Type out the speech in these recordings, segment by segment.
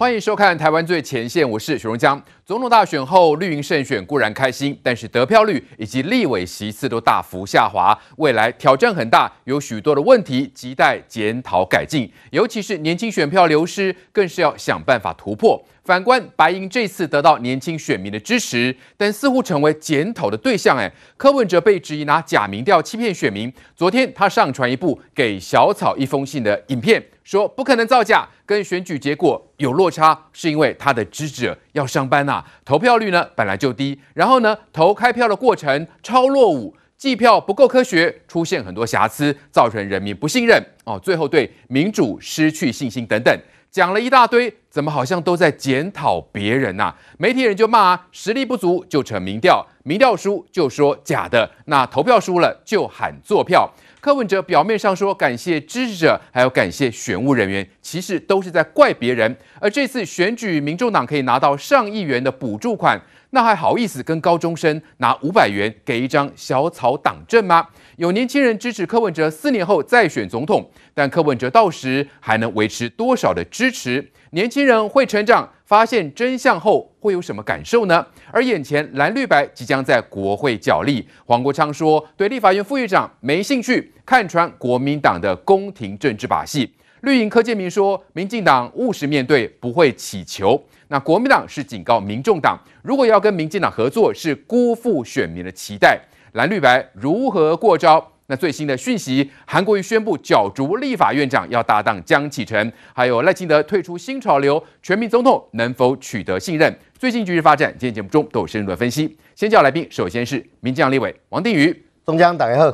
欢迎收看《台湾最前线》，我是许荣江。总统大选后，绿营胜选固然开心，但是得票率以及立委席次都大幅下滑，未来挑战很大，有许多的问题亟待检讨改进。尤其是年轻选票流失，更是要想办法突破。反观白银这次得到年轻选民的支持，但似乎成为检讨的对象。哎，柯文哲被质疑拿假民调欺骗选民。昨天他上传一部给小草一封信的影片。说不可能造假，跟选举结果有落差，是因为他的支持者要上班呐、投票率呢本来就低，然后呢投开票的过程超落伍，计票不够科学，出现很多瑕疵，造成人民不信任哦，最后对民主失去信心等等，讲了一大堆，怎么好像都在检讨别人呐、媒体人就骂啊，实力不足就扯民调，民调输就说假的，那投票输了就喊作票。柯文哲表面上说感谢支持者，还要感谢选务人员，其实都是在怪别人。而这次选举，民众党可以拿到上亿元的补助款，那还好意思跟高中生拿五百元给一张小草党证吗？有年轻人支持柯文哲四年后再选总统，但柯文哲到时还能维持多少的支持？年轻人会成长，发现真相后会有什么感受呢？而眼前蓝绿白即将在国会角力，黄国昌说对立法院副院长没兴趣，看穿国民党的宫廷政治把戏。绿营柯建铭说，民进党务实面对，不会乞求。那国民党是警告民众党，如果要跟民进党合作，是辜负选民的期待。蓝绿白如何过招？那最新的讯息，韩国瑜宣布角逐立法院长，要搭档江启臣，还有赖清德退出新潮流，全民总统能否取得信任？最近局势发展，今天节目中都有深入的分析。先叫来宾，首先是民进党立委王定宇，中江大家好；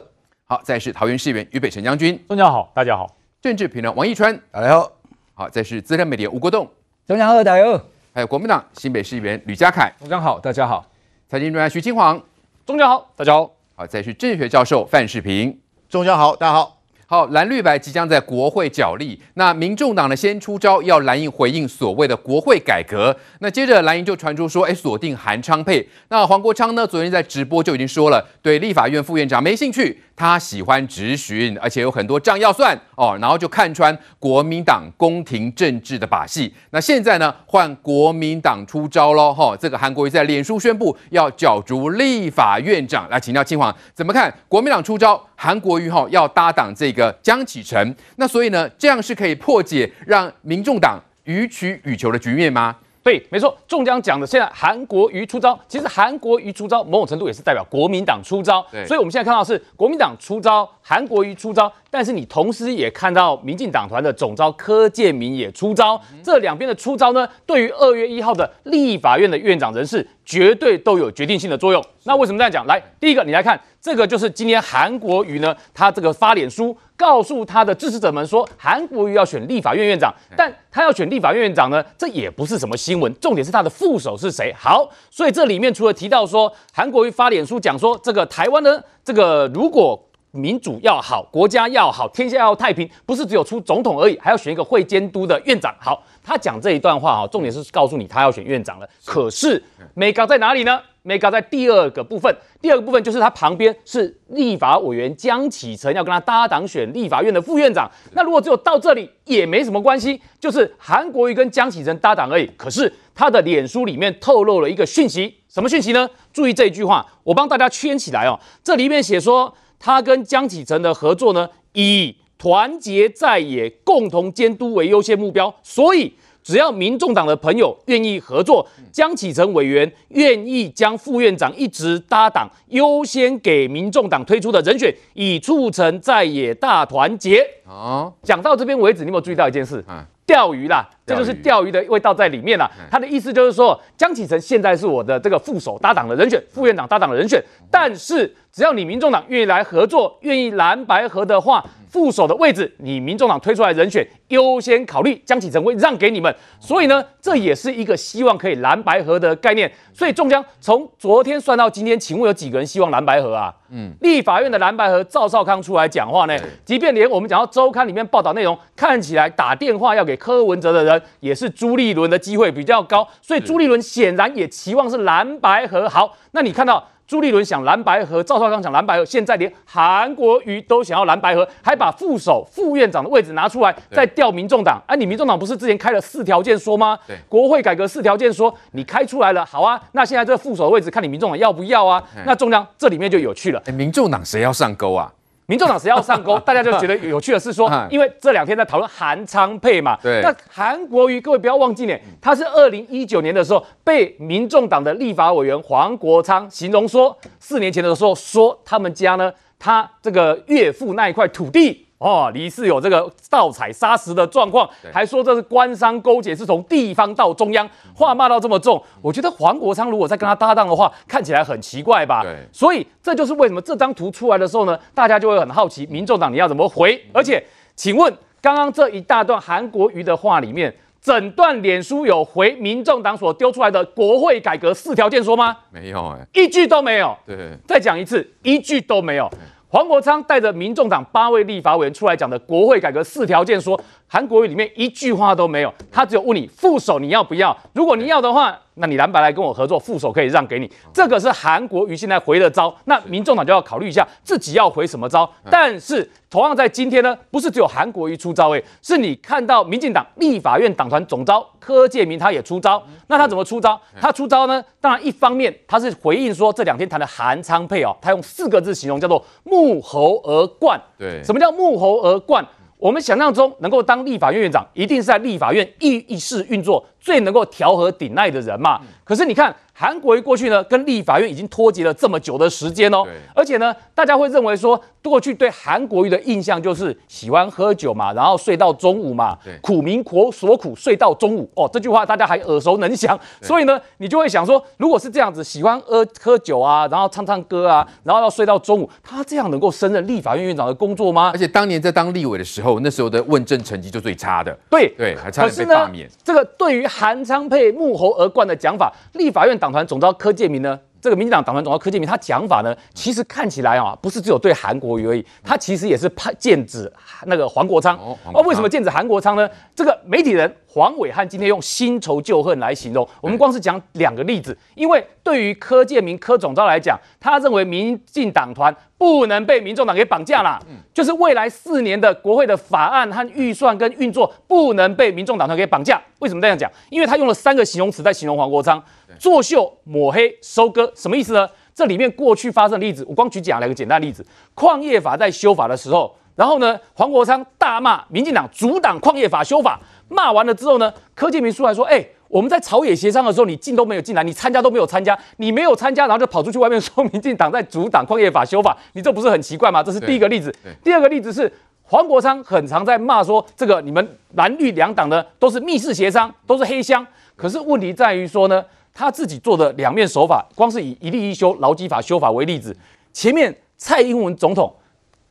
好，再是桃园市议员于北辰将军，中江好，大家好；政治评论王义川，大家好；好，再是资深媒体吴国栋，中江好，大家好；还有国民党新北市议员吕家凯，中江好，大家好；财经专家徐金煌，中江好，大家好。好，再是政治学教授范世平，中江好，大家好。好，蓝绿白即将在国会角力，那民众党呢先出招，要蓝营回应所谓的国会改革。那接着蓝营就传出说，哎，锁定韩昌配。那黄国昌呢，昨天在直播就已经说了，对立法院副院长没兴趣。他喜欢质询，而且有很多账要算哦，然后就看穿国民党宫廷政治的把戏。那现在呢，换国民党出招喽！哈、这个韩国瑜在脸书宣布要角逐立法院长，来请教清华怎么看？国民党出招，韩国瑜哈、要搭档这个江启臣，那所以呢，这样是可以破解让民众党予取予求的局面吗？对，没错，中江讲的，现在韩国瑜出招，其实韩国瑜出招，某种程度也是代表国民党出招。所以我们现在看到是国民党出招，韩国瑜出招，但是你同时也看到民进党团的总召柯建铭也出招。嗯、这两边的出招呢，对于二月一号的立法院的院长人事，绝对都有决定性的作用。那为什么这样讲？来，第一个，你来看。这个就是今天韩国瑜呢，他这个发脸书告诉他的支持者们说，韩国瑜要选立法院院长，但他要选立法院院长呢，这也不是什么新闻，重点是他的副手是谁。好，所以这里面除了提到说韩国瑜发脸书讲说，这个台湾呢，这个如果民主要好，国家要好，天下要太平，不是只有出总统而已，还要选一个会监督的院长。好，他讲这一段话哈，重点是告诉你他要选院长了。可是美高在哪里呢？美高在第二个部分，第二个部分就是他旁边是立法委员江启臣要跟他搭档选立法院的副院长。那如果只有到这里也没什么关系，就是韩国瑜跟江启臣搭档而已。可是他的脸书里面透露了一个讯息，什么讯息呢？注意这一句话，我帮大家圈起来哦。这里面写说他跟江启臣的合作呢，以团结在野、共同监督为优先目标，所以。只要民众党的朋友愿意合作，江启臣委员愿意将副院长一直搭档优先给民众党推出的人选，以促成在野大团结。哦，讲到这边为止，你有没有注意到一件事？嗯，钓鱼啦，这就是钓鱼的味道在里面啊。他的意思就是说，江启臣现在是我的这个副手搭档的人选，副院长搭档的人选，但是只要你民众党愿意来合作，愿意蓝白合的话。副手的位置，你民众党推出来人选优先考虑，江启臣会让给你们，所以呢，这也是一个希望可以蓝白合的概念。所以中江从昨天算到今天，请问有几个人希望蓝白合啊？嗯，立法院的蓝白合，赵少康出来讲话呢，即便连我们讲到周刊里面报道内容，看起来打电话要给柯文哲的人，也是朱立伦的机会比较高，所以朱立伦显然也期望是蓝白合。好，那你看到。朱立伦想蓝白合，赵少康想蓝白合，现在连韩国瑜都想要蓝白合，还把副手、副院长的位置拿出来，再调民众党。哎、啊，你民众党不是之前开了四条件说吗？对，国会改革四条件说你开出来了，好啊，那现在这个副手的位置看你民众党要不要啊？那中央这里面就有趣了，哎，民众党谁要上钩啊？民众党谁要上钩？大家就觉得有趣的是说，因为这两天在讨论韩昌配嘛。对。那韩国瑜，各位不要忘记呢，他是二零一九年的时候被民众党的立法委员黄国昌形容说，四年前的时候说他们家呢，他这个岳父那一块土地。哦，疑似有这个盗采砂石的状况，还说这是官商勾结，是从地方到中央，话骂到这么重，我觉得黄国昌如果再跟他搭档的话，看起来很奇怪吧？对，所以这就是为什么这张图出来的时候呢，大家就会很好奇，民众党你要怎么回？而且，请问刚刚这一大段韩国瑜的话里面，整段脸书有回民众党所丢出来的国会改革四条件说吗？没有哎，一句都没有。对，再讲一次，一句都没有。黄国昌带着民众党八位立法委员出来讲的国会改革四条件，说韩国语里面一句话都没有，他只有问你副手你要不要？如果你要的话，那你蓝白来跟我合作，副手可以让给你。这个是韩国瑜现在回的招，那民众党就要考虑一下自己要回什么招。但是同样在今天呢，不是只有韩国瑜出招，诶，是你看到民进党立法院党团总召柯建铭他也出招。那他怎么出招？他出招呢？当然一方面他是回应说这两天谈的韩昌配哦，他用四个字形容叫做木猴而冠。对，什么叫木猴而冠？我们想象中能够当立法院院长，一定是在立法院议议事运作最能够调和顶赖的人嘛。可是你看。韩国瑜过去呢，跟立法院已经脱节了这么久的时间哦，而且呢，大家会认为说，过去对韩国瑜的印象就是喜欢喝酒嘛，然后睡到中午嘛，苦民苦所苦，睡到中午哦，这句话大家还耳熟能详，所以呢，你就会想说，如果是这样子，喜欢喝喝酒啊，然后唱唱歌啊，然后要睡到中午，他这样能够胜任立法院院长的工作吗？而且当年在当立委的时候，那时候的问政成绩就最差的，对对，还差点被罢免。这个对于韩昌配木猴而冠的讲法，立法院党团总召柯建铭呢？这个民进党党团总召柯建铭，他讲法呢，其实看起来啊，不是只有对韩国瑜而已，他其实也是派剑指那个黄国昌。哦，为什么剑指韩国昌呢？这个媒体人黄伟汉今天用新仇旧恨来形容。我们光是讲两个例子，因为对于柯建铭柯总召来讲，他认为民进党团不能被民众党给绑架了，就是未来四年的国会的法案和预算跟运作不能被民众党团给绑架。为什么这样讲？因为他用了三个形容词在形容黄国昌。作秀、抹黑、收割，什么意思呢？这里面过去发生的例子，我光举讲两个简单例子。矿业法在修法的时候，然后呢，黄国昌大骂民进党阻挡矿业法修法，骂完了之后呢，柯建铭出来说：“哎，我们在朝野协商的时候，你进都没有进来，你参加都没有参加，你没有参加，然后就跑出去外面说民进党在阻挡矿业法修法，你这不是很奇怪吗？”这是第一个例子。第二个例子是黄国昌很常在骂说，这个你们蓝绿两党呢都是密室协商，都是黑箱。可是问题在于说呢。他自己做的两面手法，光是以一例一修劳基法修法为例子，前面蔡英文总统，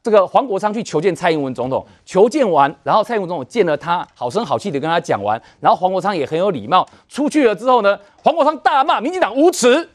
这个黄国昌去求见蔡英文总统，求见完，然后蔡英文总统见了他，好声好气的跟他讲完，然后黄国昌也很有礼貌，出去了之后呢，黄国昌大骂民进党无耻。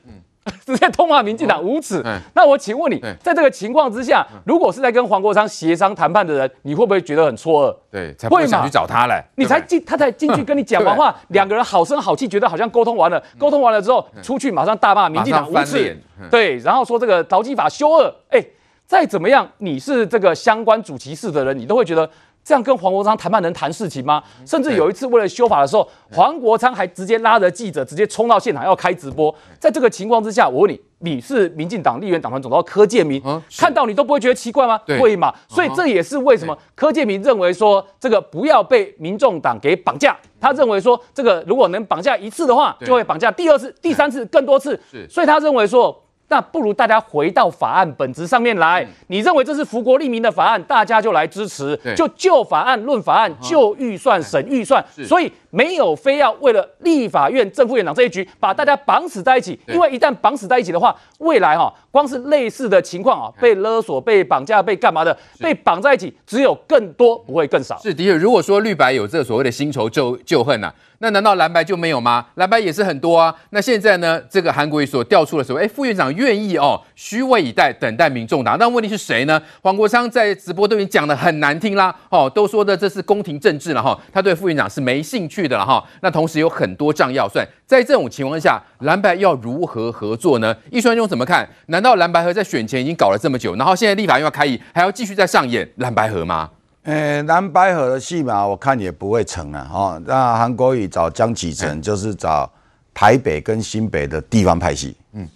嗯直接痛骂民进党无耻。那我请问你，在这个情况之下，如果是在跟黄国昌协商谈判的人，你会不会觉得很错愕？对，才不会想去找他嘞。你才进，他才进去跟你讲完话，两个人好声好气，觉得好像沟通完了。沟通完了之后，出去马上大骂民进党无耻。对，然后说这个劳基法修恶。哎，再怎么样，你是这个相关主其事的人，你都会觉得。这样跟黄国昌谈判能谈事情吗？甚至有一次为了修法的时候，黄国昌还直接拉着记者直接冲到现场要开直播。在这个情况之下，我问你，你是民进党立院党团总召柯建铭，看到你都不会觉得奇怪吗？会嘛？所以这也是为什么柯建铭认为说这个不要被民众党给绑架。他认为说这个如果能绑架一次的话，就会绑架第二次、第三次、更多次。所以他认为说。那不如大家回到法案本质上面来。你认为这是福国利民的法案，大家就来支持，就就法案论法案，就预算审预算。所以没有非要为了立法院正副院长这一局把大家绑死在一起，因为一旦绑死在一起的话，未来哈光是类似的情况啊，被勒索、被绑架、被干嘛的，被绑在一起，只有更多不会更少。是的确，如果说绿白有这所谓的新仇旧旧恨呐。那难道蓝白就没有吗？蓝白也是很多啊。那现在呢？这个韩国瑜所调出的时候，哎，副院长愿意哦，虚位以待，等待民众党。那问题是谁呢？黄国昌在直播都已经讲的很难听啦，哦，都说的这是宫廷政治了哈，他对副院长是没兴趣。去的了哈。那同时有很多账要算，在这种情况下，蓝白要如何合作呢？易川兄怎么看？难道蓝白合在选前已经搞了这么久，然后现在立法院要开议，还要继续再上演蓝白合吗？呃，蓝白合的戏码我看也不会成啊。哈。那韩国瑜找江启臣就是找台北跟新北的地方派系。嗯，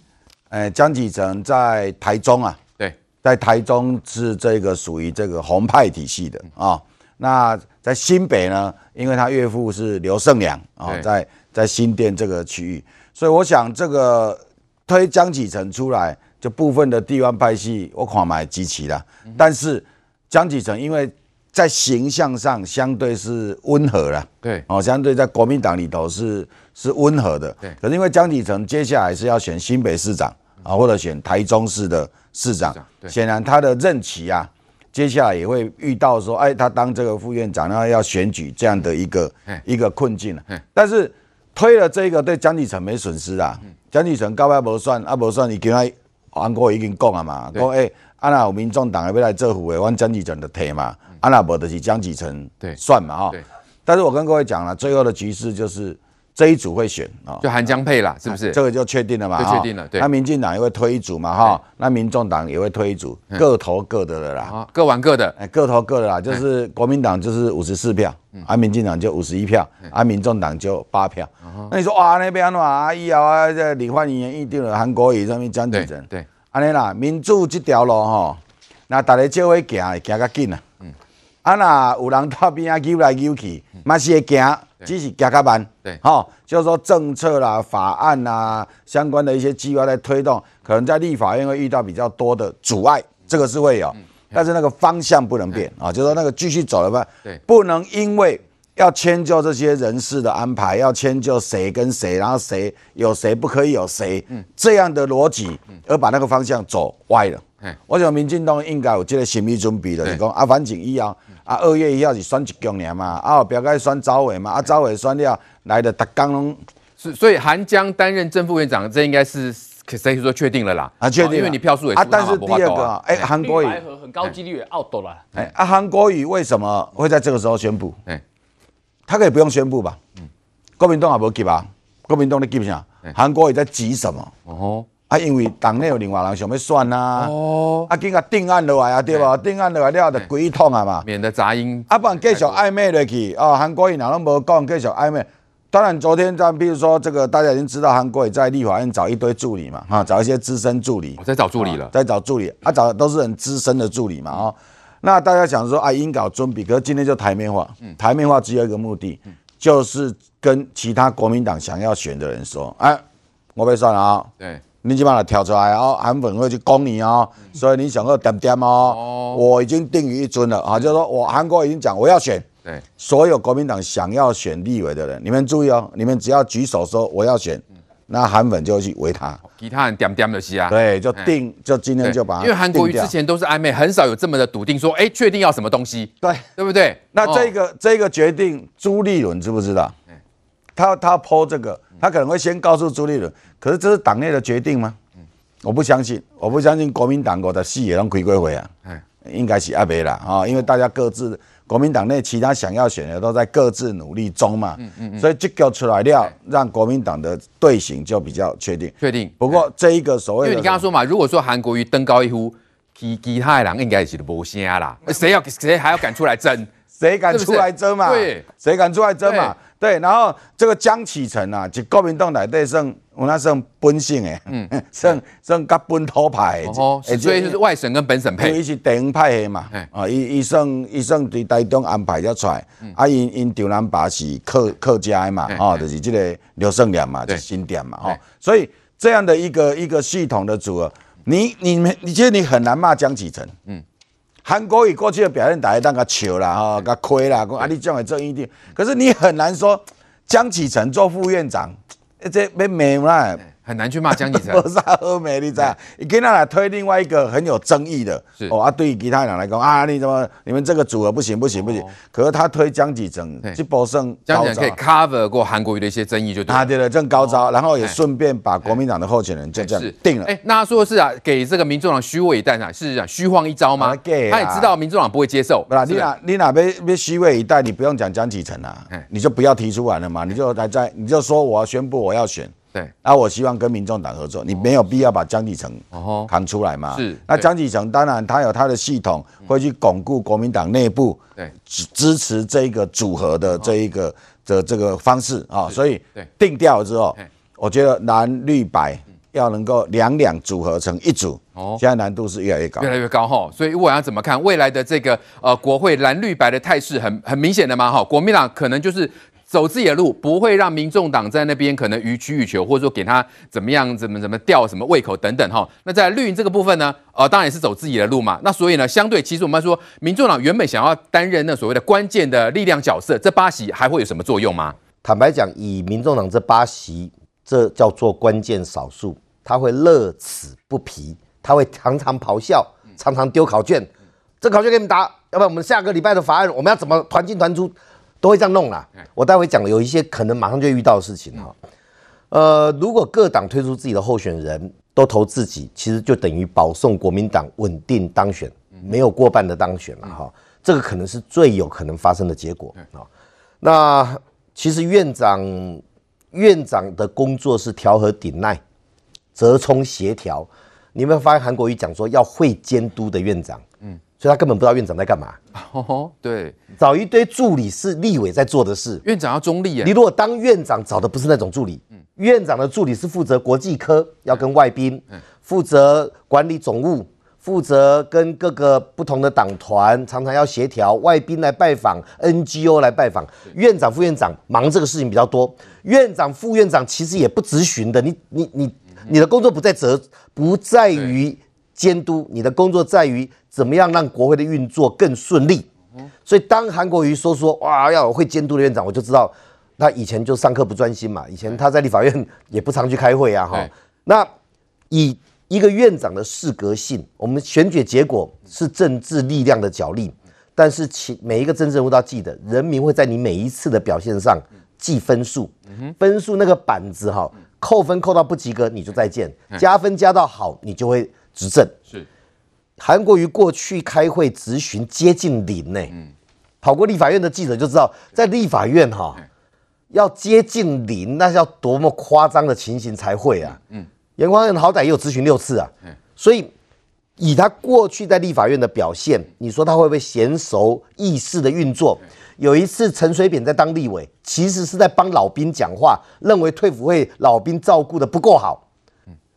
呃，江启臣在台中啊。对在台中是这个属于这个红派体系的啊，那在新北呢，因为他岳父是刘胜良啊，在在新店这个区域，所以我想这个推江启臣出来，就部分的地方派系我看买集齐了，但是江启臣因为在形象上相对是温和了，对。哦，相对在国民党里头是是温和的，对，可是因为江启臣接下来是要选新北市长啊，或者选台中市的。市长显然他的任期啊，接下来也会遇到说，哎，他当这个副院长，然后要选举这样的一个一个困境了。但是推了这个对江启臣没损失啊。江启臣高票不算啊，不算，你跟他韩国已经讲了嘛，讲哎，啊那有民众党要来做副的，我江启臣的推嘛，啊那不就是江启臣算嘛哈。但是我跟各位讲了，最后的局势就是。这一组会选啊，就韩江配啦，是不是？这个就确定了嘛？就确定了。对，那民进党也会推一组嘛？哈，那民众党也会推一组，各投各的了啦。各玩各的，哎，各投各的啦。就是国民党就是五十四票，啊，民进党就五十一票，啊，民众党就八票。那你说哇，那边啊，以后啊，这李焕英一定了韩国瑜上面江启臣。对，安尼啦，民主这条路哈，那大家就会行，行较紧啊。嗯，啊那有人到边啊，扭来扭去，嘛是会行。只是加较慢，对，好，就是说政策啦、法案啦，相关的一些计划在推动，可能在立法院会遇到比较多的阻碍，这个是会有，但是那个方向不能变啊，就是说那个继续走的话，对，不能因为要迁就这些人事的安排，要迁就谁跟谁，然后谁有谁不可以有谁，这样的逻辑，而把那个方向走歪了。我想民进党应该有这个心理准备的，是讲啊，反正以后。啊，二月一号是选一局年嘛，啊，不要该选召委嘛，啊，召委选了来的，大刚拢，所所以韩江担任正副院长，这应该是可以说确定了啦，啊，确定，因为你票数也啊，但是第二个，哎，韩国瑜很高几率也 out 了，哎，啊，韩国瑜为什么会在这个时候宣布？哎，他可以不用宣布吧？嗯，国民党也不急啊，国民党你急啥？韩国瑜在急什么？哦。啊，因为党内有另外人想要选啊，哦，啊，今个定案落来啊，对吧？定案落来了，就归一统啊嘛，免得杂音。啊，不然继续暧昧落去哦，韩国瑜哪拢无讲，继续暧昧。当然，昨天咱比如说这个，大家已经知道韩国瑜在立法院找一堆助理嘛，哈，找一些资深助理，在找助理了，在找助理，啊，找的都是很资深的助理嘛，哦，那大家想说啊，应搞尊比，可是今天就台面化，嗯。台面化只有一个目的，就是跟其他国民党想要选的人说，哎，我被算了啊，对。你起码跳出来哦，韩粉会去攻你哦，所以你想要点点哦，我已经定于一尊了啊，就是说我韩国已经讲我要选，对，所有国民党想要选立委的人，你们注意哦，你们只要举手说我要选，那韩粉就去围他，其他人点点就是啊，对，就定，就今天就把，因为韩国瑜之前都是暧昧，很少有这么的笃定说，哎，确定要什么东西，对，对不对？那这个这个决定，朱立伦知不知道？他他抛这个。他可能会先告诉朱立伦，可是这是党内的决定吗？我不相信，我不相信国民党国的戏也能回归回啊，应该是阿北了啊，因为大家各自国民党内其他想要选的都在各自努力中嘛，所以这个出来了，让国民党的队形就比较确定。确定。不过这一个所谓，因为你刚刚说嘛，如果说韩国瑜登高一呼，其其他的人应该是无声啦，谁要谁还要敢出来争？谁敢出来争嘛？对，谁敢出来争嘛？对，然后这个江启臣啊，就国民党内底算我那算本性诶，嗯，算算甲本土派的，哦，所以就是外省跟本省配，伊是地方派的嘛，啊，伊伊算伊算对台中安排咗出来，啊，因因中南爸是客客家的嘛，哦，就是这个刘胜良嘛，就新店嘛，哦，所以这样的一个一个系统的组合，你你们你其实你很难骂江启臣，嗯。韩国瑜过去的表现，大家当个笑啦，哈，个亏啦，讲啊，你这样做一定。可是你很难说江启臣做副院长，这没没啦，很难去骂江启臣。没啥好骂，你知道？你跟他来推另外一个很有争议的，是哦啊，对于其他人来讲啊，你怎么你们这个组合不行不行不行？可是他推江启臣，这波胜江启臣可以 cover 过韩国瑜的一些争议，就对。啊对了，正高招，然后也顺便把国民党的候选人就这样定了。哎，那他说的是啊，给这个民众党虚位以待啊，是啊，虚晃一招吗？他也知道民众党不会接受。不啦，你哪你哪边边虚位以待，你不用讲江启臣啊，你就不要提出来了嘛，你就来在你就说我要宣布我要选。对，然后我希望跟民众党合作，你没有必要把江启臣扛出来嘛。是，那江启成当然他有他的系统，会去巩固国民党内部对支支持这一个组合的这一个的这个方式啊。所以定调之后，我觉得蓝绿白要能够两两组合成一组，哦，现在难度是越来越高，越来越高哈。所以我要怎么看未来的这个呃国会蓝绿白的态势很很明显的嘛哈，国民党可能就是。走自己的路，不会让民众党在那边可能予取予求，或者说给他怎么样、怎么怎么吊什么胃口等等哈。那在绿营这个部分呢，呃，当然也是走自己的路嘛。那所以呢，相对其实我们说，民众党原本想要担任那所谓的关键的力量角色，这八席还会有什么作用吗？坦白讲，以民众党这八席，这叫做关键少数，他会乐此不疲，他会常常咆哮，常常丢考卷，这考卷给你们答，要不然我们下个礼拜的法案我们要怎么团进团出？都会这样弄啦。我待会讲有一些可能马上就遇到的事情哈。呃，如果各党推出自己的候选人，都投自己，其实就等于保送国民党稳定当选，没有过半的当选了哈。这个可能是最有可能发生的结果啊。那其实院长院长的工作是调和顶耐、折冲协调。你有没有发现韩国瑜讲说要会监督的院长？所以他根本不知道院长在干嘛。哦，对，找一堆助理是立委在做的事。院长要中立啊。你如果当院长找的不是那种助理，院长的助理是负责国际科，要跟外宾，负责管理总务，负责跟各个不同的党团常常要协调，外宾来拜访，NGO 来拜访。院长、副院长忙这个事情比较多。院长、副院长其实也不咨询的，你、你、你、你的工作不在责，不在于监督，你的工作在于。怎么样让国会的运作更顺利？所以当韩国瑜说说哇要有会监督的院长，我就知道他以前就上课不专心嘛。以前他在立法院也不常去开会啊哈。那以一个院长的适格性，我们选举结果是政治力量的角力，但是其每一个政治人物都要记得，人民会在你每一次的表现上记分数，分数那个板子哈，扣分扣到不及格你就再见，加分加到好你就会执政。是。韩国瑜过去开会质询接近零呢，嗯跑过立法院的记者就知道，在立法院哈，要接近零，那是要多么夸张的情形才会啊。嗯，严光仁好歹也有质询六次啊，嗯所以以他过去在立法院的表现，你说他会不会娴熟议事的运作？有一次陈水扁在当立委，其实是在帮老兵讲话，认为退辅会老兵照顾的不够好。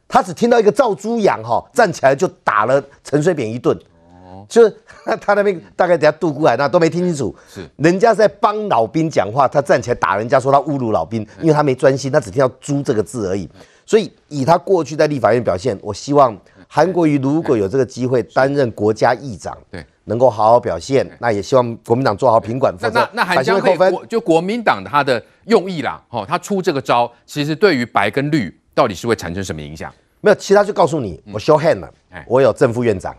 他只听到一个赵猪养哈，站起来就打了陈水扁一顿，哦，就是他那边大概等下渡过来那都没听清楚，是。人家在帮老兵讲话，他站起来打人家说他侮辱老兵，因为他没专心，他只听到猪这个字而已，所以以他过去在立法院表现，我希望韩国瑜如果有这个机会担任国家议长，对，能够好好表现，那也希望国民党做好品管，那那那韩将会扣分，就国民党他的用意啦，哦，他出这个招，其实对于白跟绿。到底是会产生什么影响？没有，其他就告诉你，我 show hand 了，我有正副院长，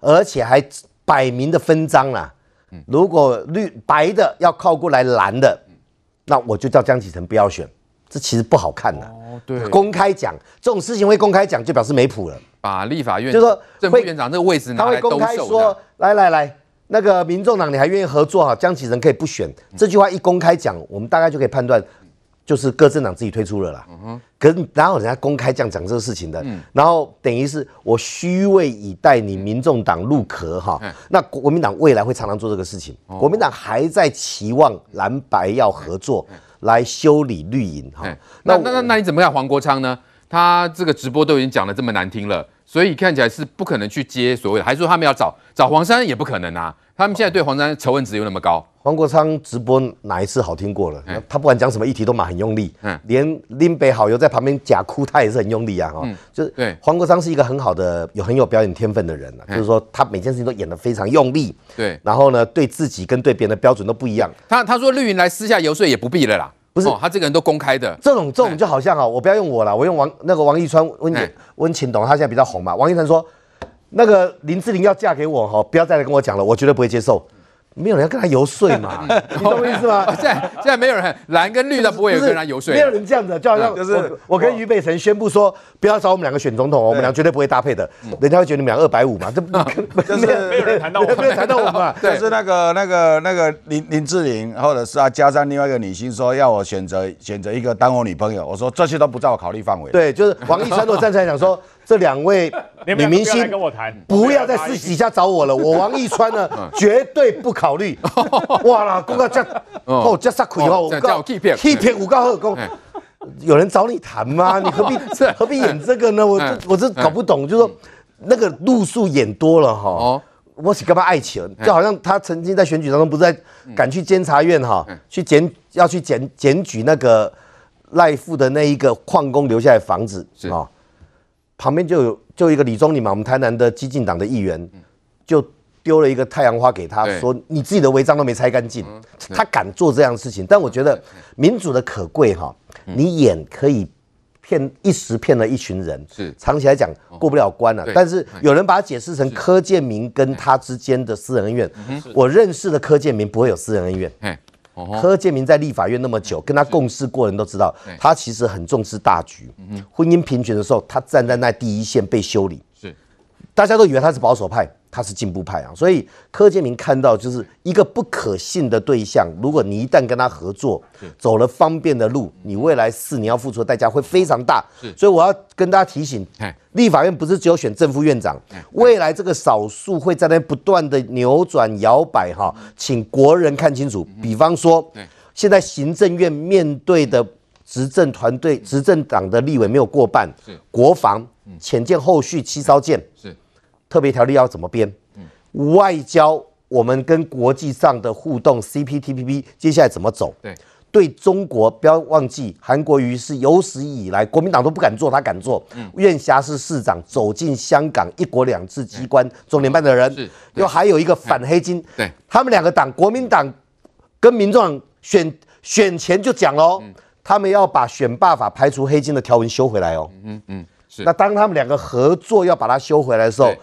而且还摆明的分赃了。如果绿白的要靠过来蓝的，那我就叫江启臣不要选，这其实不好看的。哦，对，公开讲这种事情会公开讲，就表示没谱了。把立法院就说正副院长这个位置拿来，他会公开说，来来来，那个民众党你还愿意合作哈？江启臣可以不选，这句话一公开讲，我们大概就可以判断。就是各政党自己推出了啦，嗯哼，可是哪有人家公开这样讲这个事情的？嗯，然后等于是我虚位以待你民众党入壳哈，那国民党未来会常常做这个事情，国民党还在期望蓝白要合作来修理绿营哈。那那那那你怎么看黄国昌呢？他这个直播都已经讲得这么难听了，所以看起来是不可能去接所谓的，还是说他们要找找黄珊也不可能啊？他们现在对黄珊仇恨值又那么高。黄国昌直播哪一次好听过了？他不管讲什么议题都蛮很用力，连林北好友在旁边假哭，他也是很用力啊！哈，就是对黄国昌是一个很好的、有很有表演天分的人，就是说他每件事情都演得非常用力。对，然后呢，对自己跟对别人的标准都不一样。他他说绿营来私下游说也不必了啦。不是，他这个人都公开的。这种这种就好像啊，我不要用我了，我用王那个王一川温温情董，他现在比较红嘛。王一川说，那个林志玲要嫁给我哈，不要再来跟我讲了，我绝对不会接受。没有人要跟他游说嘛，你懂我意思吗？现在现在没有人蓝跟绿的不会有跟他游说，没有人这样子，就好像就是我跟于北辰宣布说，不要找我们两个选总统，我们俩绝对不会搭配的，人家会觉得你们俩二百五嘛，这 就是没有人谈到我，没有谈到我们嘛，就是那个那个那个林林志玲，或者是啊加上另外一个女星说要我选择选择一个当我女朋友，我说这些都不在我考虑范围。对，就是王一川都站出来讲说。这两位 女明星跟我谈，不要在私底下找我了。我王一川呢，绝对不考虑。哇啦，公告叫哦，叫啥亏哦？我告欺骗欺骗，我告二公，有人找你谈吗？你何必何必演这个呢？我这我这搞不懂，就是说那个路数演多了哈。我是干嘛爱情？就好像他曾经在选举当中，不是在赶去监察院哈，去检要去检检举那个赖富的那一个矿工留下来房子啊。旁边就有就一个李宗霖嘛，我们台南的激进党的议员，就丢了一个太阳花给他，说你自己的违章都没拆干净，他敢做这样的事情。但我觉得民主的可贵哈，你演可以骗一时骗了一群人，是。长期来讲过不了关了。但是有人把它解释成柯建明跟他之间的私人恩怨，我认识的柯建明不会有私人恩怨。柯建明在立法院那么久，跟他共事过的人都知道，他其实很重视大局。婚姻平权的时候，他站在那第一线被修理。是，大家都以为他是保守派。他是进步派啊，所以柯建明看到就是一个不可信的对象。如果你一旦跟他合作，走了方便的路，你未来四年要付出的代价会非常大。所以我要跟大家提醒，立法院不是只有选正副院长，未来这个少数会在那不断的扭转摇摆哈，请国人看清楚。比方说，现在行政院面对的执政团队、执政党的立委没有过半，国防潜舰后续七艘舰是。特别条例要怎么编？嗯外交我们跟国际上的互动，CPTPP 接下来怎么走？对，对中国不要忘记，韩国瑜是有史以来国民党都不敢做，他敢做。嗯院辖市市长走进香港一国两制机关中联办的人，是又还有一个反黑金。对，他们两个党，国民党跟民众党选选前就讲喽，他们要把选罢法排除黑金的条文修回来哦。嗯嗯，是。那当他们两个合作要把它修回来的时候。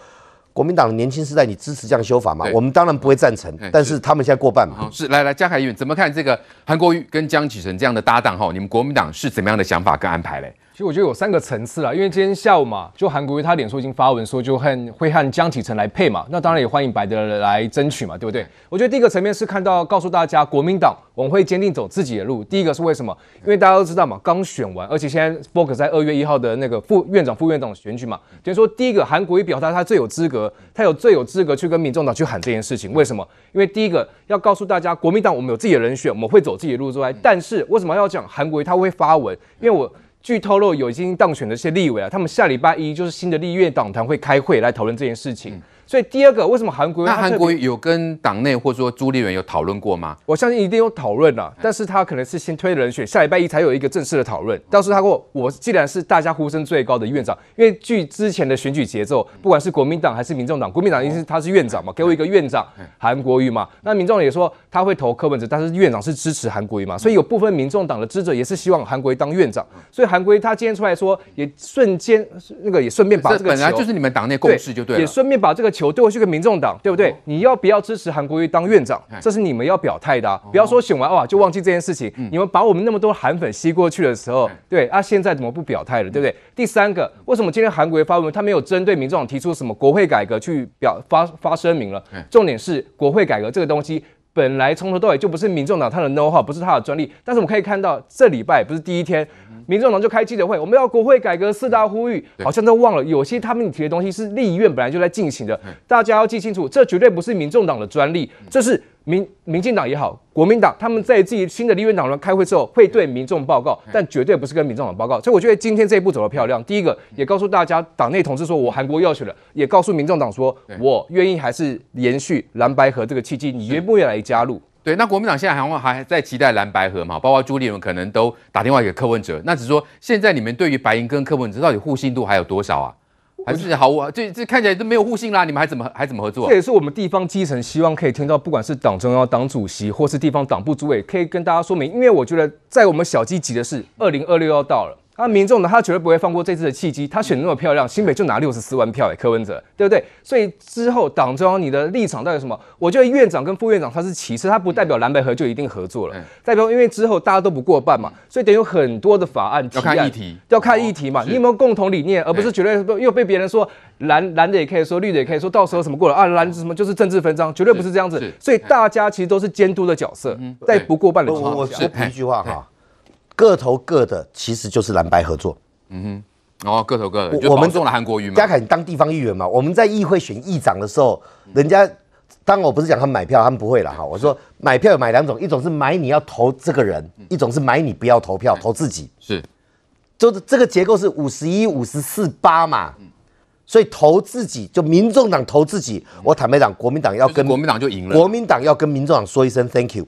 国民党的年轻世代，你支持这样修法吗？我们当然不会赞成，但是他们现在过半嘛。是来来，江海议员怎么看这个韩国瑜跟江启臣这样的搭档？哈，你们国民党是怎么样的想法跟安排嘞？其实我觉得有三个层次啦，因为今天下午嘛，就韩国瑜他脸书已经发文说，就和会和江启臣来配嘛，那当然也欢迎白的来争取嘛，对不对？我觉得第一个层面是看到告诉大家，国民党我们会坚定走自己的路。第一个是为什么？因为大家都知道嘛，刚选完，而且现在 focus 在二月一号的那个副院长、副院长的选举嘛，等于说第一个韩国瑜表达，他最有资格，他有最有资格去跟民众党去喊这件事情。为什么？因为第一个要告诉大家，国民党我们有自己的人选，我们会走自己的路之外，但是为什么要讲韩国瑜他会发文？因为我。据透露，有已经当选的一些立委啊，他们下礼拜一就是新的立院党团会开会来讨论这件事情。所以第二个，为什么韩国瑜？那韩国瑜有跟党内或者说朱立伦有讨论过吗？我相信一定有讨论了，但是他可能是先推人选，下礼拜一才有一个正式的讨论。到时候他说，我既然是大家呼声最高的院长，因为据之前的选举节奏，不管是国民党还是民众党，国民党因为他是院长嘛，给我一个院长韩国瑜嘛。那民众也说他会投柯文哲，但是院长是支持韩国瑜嘛，所以有部分民众党的支持者也是希望韩国瑜当院长。所以韩国瑜他今天出来说，也瞬间那个也顺便把这个本来就是你们党内共识就对了，也顺便把这个球丢回去给民众。党对不对？你要不要支持韩国瑜当院长？这是你们要表态的啊！不要说选完哇就忘记这件事情。你们把我们那么多韩粉吸过去的时候，对啊，现在怎么不表态了？对不对？第三个，为什么今天韩国瑜发文，他没有针对民众党提出什么国会改革去表发发声明了？重点是国会改革这个东西本来从头到尾就不是民众党他的 know how，不是他的专利。但是我们可以看到，这礼拜不是第一天。民众党就开记者会，我们要国会改革四大呼吁，好像都忘了有些他们提的东西是立院本来就在进行的，大家要记清楚，这绝对不是民众党的专利，这是民民进党也好，国民党他们在自己新的立院党团开会之后会对民众报告，但绝对不是跟民众党报告。所以我觉得今天这一步走得漂亮。第一个也告诉大家，党内同志说我韩国要选了，也告诉民众党说我愿意还是延续蓝白河这个契机，你愿不愿意来加入？对，那国民党现在还还在期待蓝白合嘛？包括朱立伦可能都打电话给柯文哲。那只是说，现在你们对于白银跟柯文哲到底互信度还有多少啊？还是毫无这这看起来都没有互信啦，你们还怎么还怎么合作？这也是我们地方基层希望可以听到，不管是党中央、党主席，或是地方党部主委，可以跟大家说明。因为我觉得，在我们小鸡急的是，二零二六要到了。那民众呢？他绝对不会放过这次的契机。他选那么漂亮，新北就拿六十四万票哎，柯文哲，对不对？所以之后党中央你的立场到底什么？我觉得院长跟副院长他是其次，他不代表蓝白合就一定合作了。代表因为之后大家都不过半嘛，所以等于有很多的法案要看议题，要看议题嘛。你有没有共同理念，而不是绝对又被别人说蓝蓝的也可以说，绿的也可以说，到时候什么过了啊？蓝什么就是政治分赃，绝对不是这样子。所以大家其实都是监督的角色，在不过半的情况下，我说一句话哈，各投各的，其实就是蓝白合作。嗯哼，哦，各投各的，我们中了韩国瑜嘛。嘉凯，你当地方议员嘛？我们在议会选议长的时候，人家当然我不是讲他们买票，他们不会了哈。我说买票有买两种，一种是买你要投这个人，一种是买你不要投票，投自己。是，就是这个结构是五十一、五十四、八嘛。所以投自己，就民众党投自己。我坦白讲，国民党要跟国民党就赢了。国民党要跟民众党说一声 Thank you，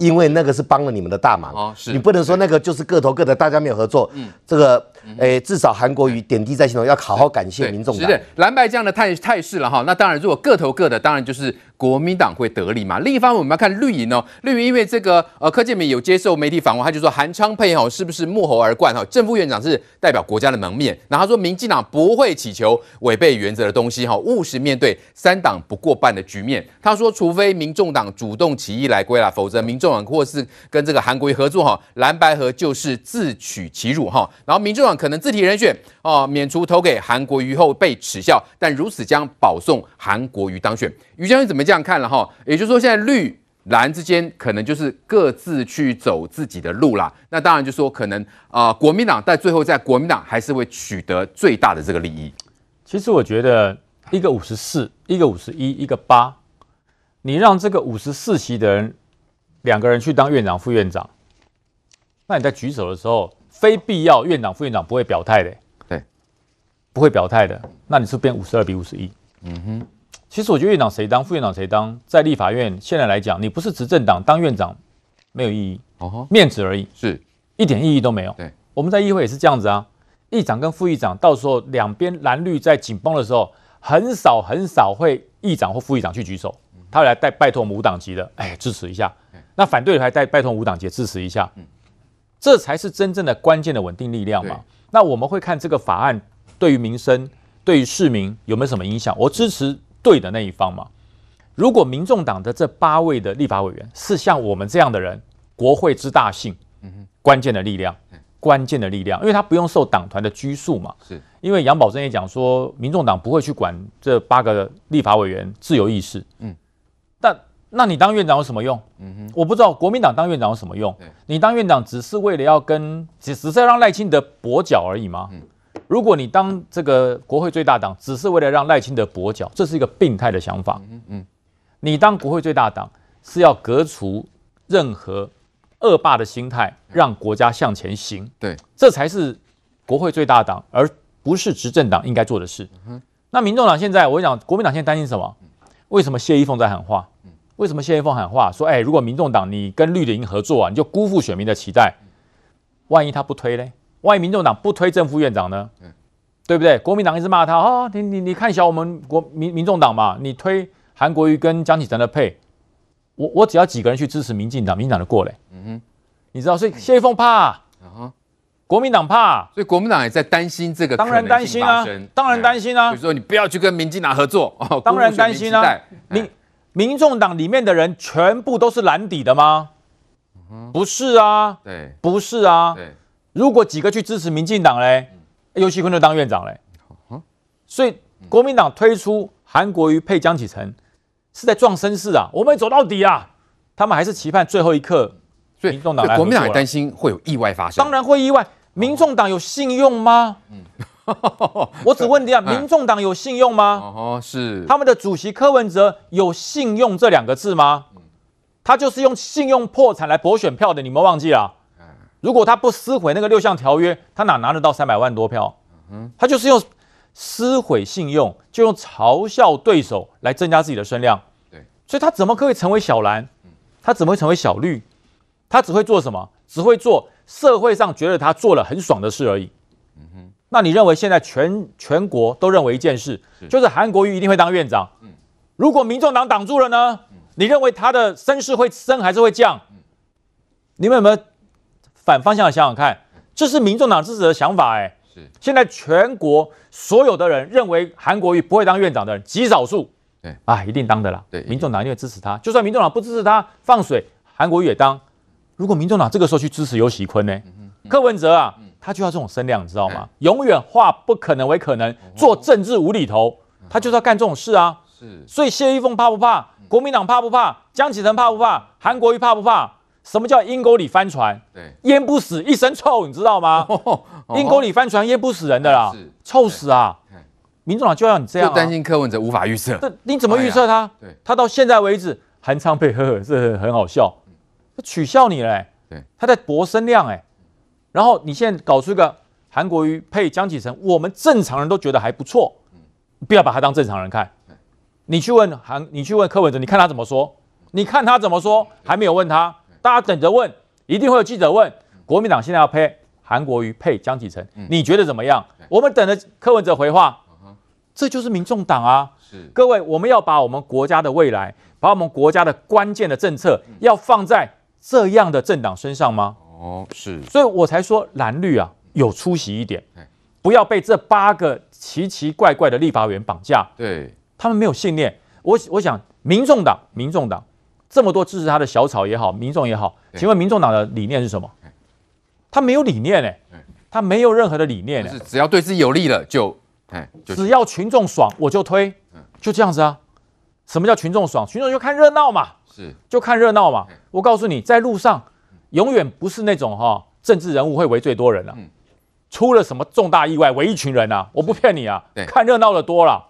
因为那个是帮了你们的大忙。你不能说那个就是各投各的，大家没有合作。这个，诶，至少韩国瑜点滴在心头，要好好感谢民众党。是的，蓝白这样的态态势了哈。那当然，如果各投各的，当然就是。国民党会得利嘛？另一方面，我们要看绿营哦。绿营因为这个呃，柯建铭有接受媒体访问，他就说韩昌佩哈是不是幕后而冠哈？正副院长是代表国家的门面，然后他说民进党不会祈求违背原则的东西哈，务实面对三党不过半的局面。他说，除非民众党主动起义来归啦，否则民众党或是跟这个韩国瑜合作哈，蓝白合就是自取其辱哈。然后民众党可能自提人选哦，免除投给韩国瑜后被耻笑，但如此将保送韩国瑜当选。于将军怎么这样看了哈？也就是说，现在绿蓝之间可能就是各自去走自己的路啦。那当然就说可能啊、国民党在最后在国民党还是会取得最大的这个利益。其实我觉得一个五十四，一个五十一，一个八，你让这个五十四席的人两个人去当院长、副院长，那你在举手的时候，非必要院长、副院长不会表态的，对，不会表态的，那你是变五十二比五十一。嗯哼。其实我觉得院长谁当，副院长谁当，在立法院现在来讲，你不是执政党当院长没有意义，哦，面子而已，是。一点意义都没有。对，我们在议会也是这样子啊，议长跟副议长到时候两边蓝绿在紧绷的时候，很少很少会议长或副议长去举手，他会来带拜托我们无党籍的，哎，支持一下。那反对的还带拜托无党籍支持一下，这才是真正的关键的稳定力量嘛。那我们会看这个法案对于民生、对于市民有没有什么影响？我支持。对的那一方嘛，如果民众党的这八位的立法委员是像我们这样的人，国会之大幸，嗯，关键的力量，关键的力量，因为他不用受党团的拘束嘛，是因为杨宝珍也讲说，民众党不会去管这八个立法委员自由意识，嗯，但那你当院长有什么用？嗯哼，我不知道国民党当院长有什么用？你当院长只是为了要跟，只是要让赖清德跛脚而已吗？嗯。如果你当这个国会最大党，只是为了让赖清德跛脚，这是一个病态的想法。嗯嗯，你当国会最大党是要革除任何恶霸的心态，让国家向前行。对，这才是国会最大党，而不是执政党应该做的事。那民众党现在，我讲，国民党现在担心什么？为什么谢依凤在喊话？为什么谢一峰喊话说，哎，如果民众党你跟绿的营合作啊，你就辜负选民的期待。万一他不推嘞？万一民众党不推正副院长呢？嗯，对不对？国民党一直骂他啊，你你你看小我们国民民众党嘛，你推韩国瑜跟江启臣的配，我我只要几个人去支持民进党，民进党就过嘞。嗯哼，你知道，所以谢一峰怕，啊哈，国民党怕，所以国民党也在担心这个，当然担心啊，当然担心啊。比如说你不要去跟民进党合作，哦，当然担心啊。民民众党里面的人全部都是蓝底的吗？不是啊，对，不是啊，对。如果几个去支持民进党嘞，尤锡坤就当院长嘞，所以国民党推出韩国瑜配江启臣，是在撞声势啊！我们走到底啊！他们还是期盼最后一刻，所以民众党国民党也担心会有意外发生。当然会意外，民众党有信用吗？我只问你啊，民众党有信用吗？哦，是他们的主席柯文哲有信用这两个字吗？他就是用信用破产来博选票的，你们忘记了？如果他不撕毁那个六项条约，他哪拿得到三百万多票？嗯，他就是用撕毁信用，就用嘲笑对手来增加自己的声量。对，所以他怎么可以成为小蓝？他怎么会成为小绿？他只会做什么？只会做社会上觉得他做了很爽的事而已。嗯哼，那你认为现在全全国都认为一件事，就是韩国瑜一定会当院长。如果民众党挡住了呢？你认为他的声势会升还是会降？你们有没有反方向的想想看？这是民众党支持的想法哎。是。现在全国所有的人认为韩国瑜不会当院长的人极少数。对啊，一定当的啦。对，民众党一定会支持他。就算民众党不支持他，放水，韩国瑜也当。如果民众党这个时候去支持游喜坤呢？柯文哲啊。他就要这种声量，你知道吗？永远化不可能为可能，做政治无厘头，他就是要干这种事啊。是，所以谢依凤怕不怕？国民党怕不怕？江启臣怕不怕？韩国瑜怕不怕？什么叫阴沟里翻船？对，淹不死一身臭，你知道吗？阴沟里翻船淹不死人的啦，臭死啊！民众党就要你这样，担心柯文哲无法预测。这你怎么预测他？对，他到现在为止，韩昌配呵呵是很好笑，他取笑你嘞。对，他在博声量哎。然后你现在搞出一个韩国瑜配江启臣，我们正常人都觉得还不错，不要把他当正常人看。你去问韩，你去问柯文哲，你看他怎么说？你看他怎么说？还没有问他，大家等着问，一定会有记者问。国民党现在要配韩国瑜配江启臣，你觉得怎么样？我们等着柯文哲回话。这就是民众党啊！各位，我们要把我们国家的未来，把我们国家的关键的政策，要放在这样的政党身上吗？哦，是，所以我才说蓝绿啊有出息一点，不要被这八个奇奇怪怪的立法委员绑架。对，他们没有信念。我我想，民众党，民众党这么多支持他的小草也好，民众也好，请问民众党的理念是什么？他没有理念哎，他没有任何的理念，是只要对自己有利了就，哎，只要群众爽我就推，就这样子啊。什么叫群众爽？群众就看热闹嘛，是，就看热闹嘛。我告诉你，在路上。永远不是那种哈政治人物会围最多人了，出了什么重大意外围一群人啊！我不骗你啊，看热闹的多了，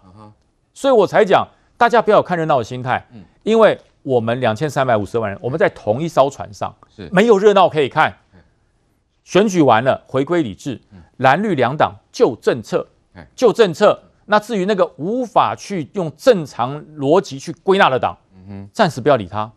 所以我才讲大家不要有看热闹的心态，因为我们两千三百五十万人，我们在同一艘船上，没有热闹可以看。选举完了，回归理智，蓝绿两党就政策，就政策。那至于那个无法去用正常逻辑去归纳的党，暂时不要理他。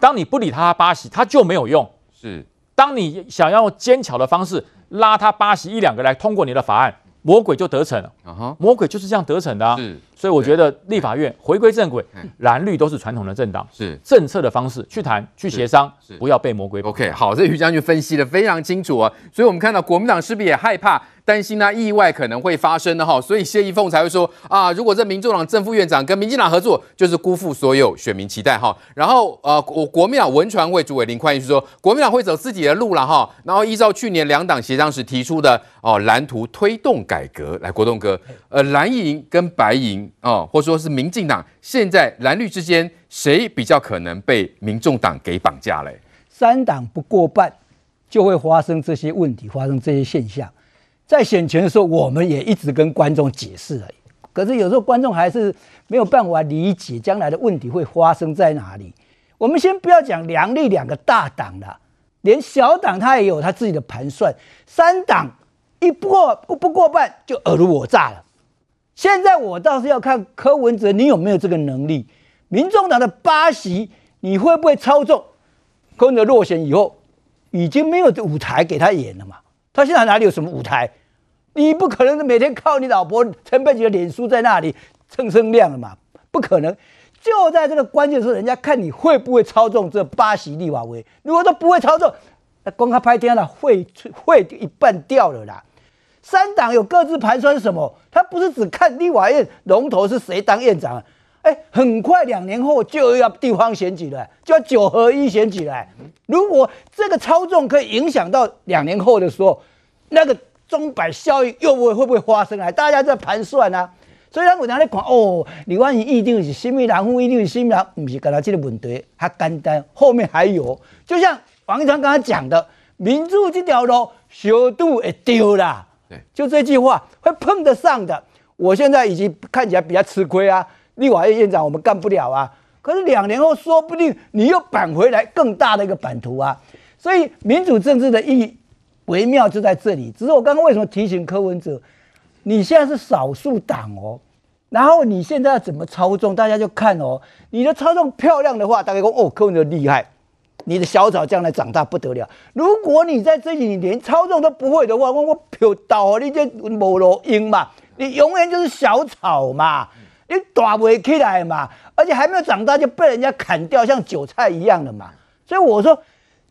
当你不理他巴西，他就没有用。是，当你想要用奸巧的方式拉他八十一两个来通过你的法案，魔鬼就得逞了。Uh huh. 魔鬼就是这样得逞的啊。是，所以我觉得立法院回归正轨，蓝绿都是传统的政党，是政策的方式去谈去协商，不要被魔鬼。OK，好，这于将军分析的非常清楚啊。所以我们看到国民党是不是也害怕？担心呢，意外可能会发生的哈，所以谢依凤才会说啊，如果这民众党正副院长跟民进党合作，就是辜负所有选民期待哈。然后呃，国国民党文传会主委林宽义说，国民党会走自己的路了哈，然后依照去年两党协商时提出的哦蓝图推动改革。来，国栋哥，呃，蓝营跟白营哦，或者说是民进党，现在蓝绿之间谁比较可能被民众党给绑架嘞？三党不过半，就会发生这些问题，发生这些现象。在选前的时候，我们也一直跟观众解释了，可是有时候观众还是没有办法理解将来的问题会发生在哪里。我们先不要讲蓝绿两个大党了，连小党他也有他自己的盘算。三党一不过不过半就尔虞我诈了。现在我倒是要看柯文哲，你有没有这个能力？民众党的八席，你会不会操纵？柯文哲落选以后，已经没有舞台给他演了嘛？他现在哪里有什么舞台？你不可能每天靠你老婆陈佩琪的脸书在那里蹭声量了嘛？不可能。就在这个关键时候，人家看你会不会操纵这八席立法委。如果都不会操纵，那公开拍天了，会会一半掉了啦。三党有各自盘算什么？他不是只看立法院龙头是谁当院长。哎，很快两年后就要地方选举了，就要九合一选举了。如果这个操纵可以影响到两年后的时候，那个钟摆效应又会会不会发生啊？大家在盘算啊。所以，我常在讲哦，李万一一定是新民党，一定是新民党，不是干他这个问题，它简单，后面还有，就像王一川刚才讲的，民主这条路小度会丢啦。对，就这句话会碰得上的。我现在已经看起来比较吃亏啊。立法院院长我们干不了啊，可是两年后说不定你又扳回来更大的一个版图啊，所以民主政治的意义微妙就在这里。只是我刚刚为什么提醒柯文哲，你现在是少数党哦，然后你现在要怎么操纵，大家就看哦，你的操纵漂亮的话，大家说哦柯文哲厉害，你的小草将来长大不得了。如果你在这里连操纵都不会的话，我我票倒你这无路用嘛，你永远就是小草嘛，你大不起来嘛，而且还没有长大就被人家砍掉，像韭菜一样的嘛。所以我说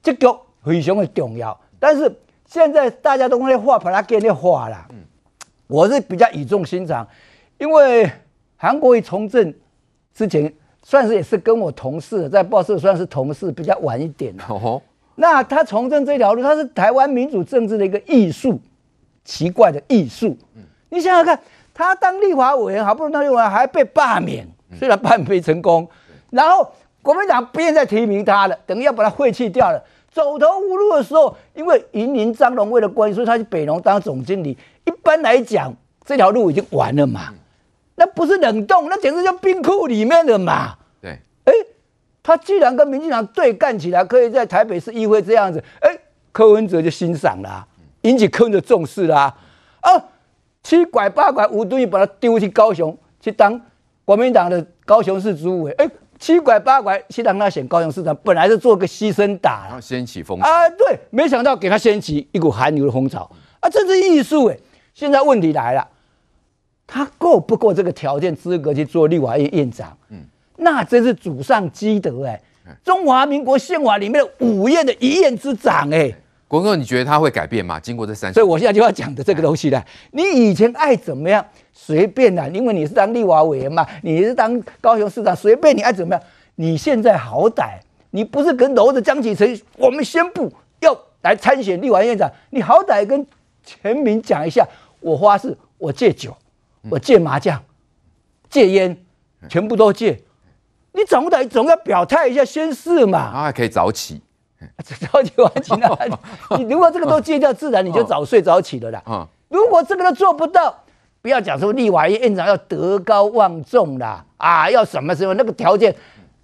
这个非常的重要。但是现在大家都在画，把它给你画了。我是比较语重心长，因为韩国瑜从政之前。算是也是跟我同事，在报社算是同事，比较晚一点的。哦，那他从政这条路，他是台湾民主政治的一个艺术，奇怪的艺术。你想想看，他当立法委员，好不容易当立法委员还被罢免，虽然罢免没成功，然后国民党不愿再提名他了，等于要把他废弃掉了。走投无路的时候，因为云林张荣为了关系，所以他去北农当总经理。一般来讲，这条路已经完了嘛。那不是冷冻，那简直就冰库里面的嘛。对，哎，他既然跟民进党对干起来，可以在台北市议会这样子，哎，柯文哲就欣赏了，引起柯文哲重视啦。啊，七拐八拐，无端端把他丢去高雄去当国民党的高雄市主委，哎，七拐八拐去让他选高雄市长，本来是做个牺牲打，然后掀起风潮啊，对，没想到给他掀起一股韩流的风潮啊，这是艺术哎。现在问题来了。他够不够这个条件资格去做立法院院长？嗯，那真是祖上积德哎！中华民国宪法里面的五院的一院之长哎，国哥，你觉得他会改变吗？经过这三，所以我现在就要讲的这个东西了。你以前爱怎么样随便啦，因为你是当立法委员嘛，你是当高雄市长，随便你爱怎么样。你现在好歹你不是跟搂着江启臣，我们宣布要来参选立法院院长，你好歹跟全民讲一下，我发誓我戒酒。我戒麻将，戒烟，全部都戒。你总得总要表态一下宣誓嘛。啊，还可以早起，早起晚起那，你如果这个都戒掉，自然你就早睡早起了啦。如果这个都做不到，不要讲说立法院院长要德高望重啦，啊，要什么时候那个条件，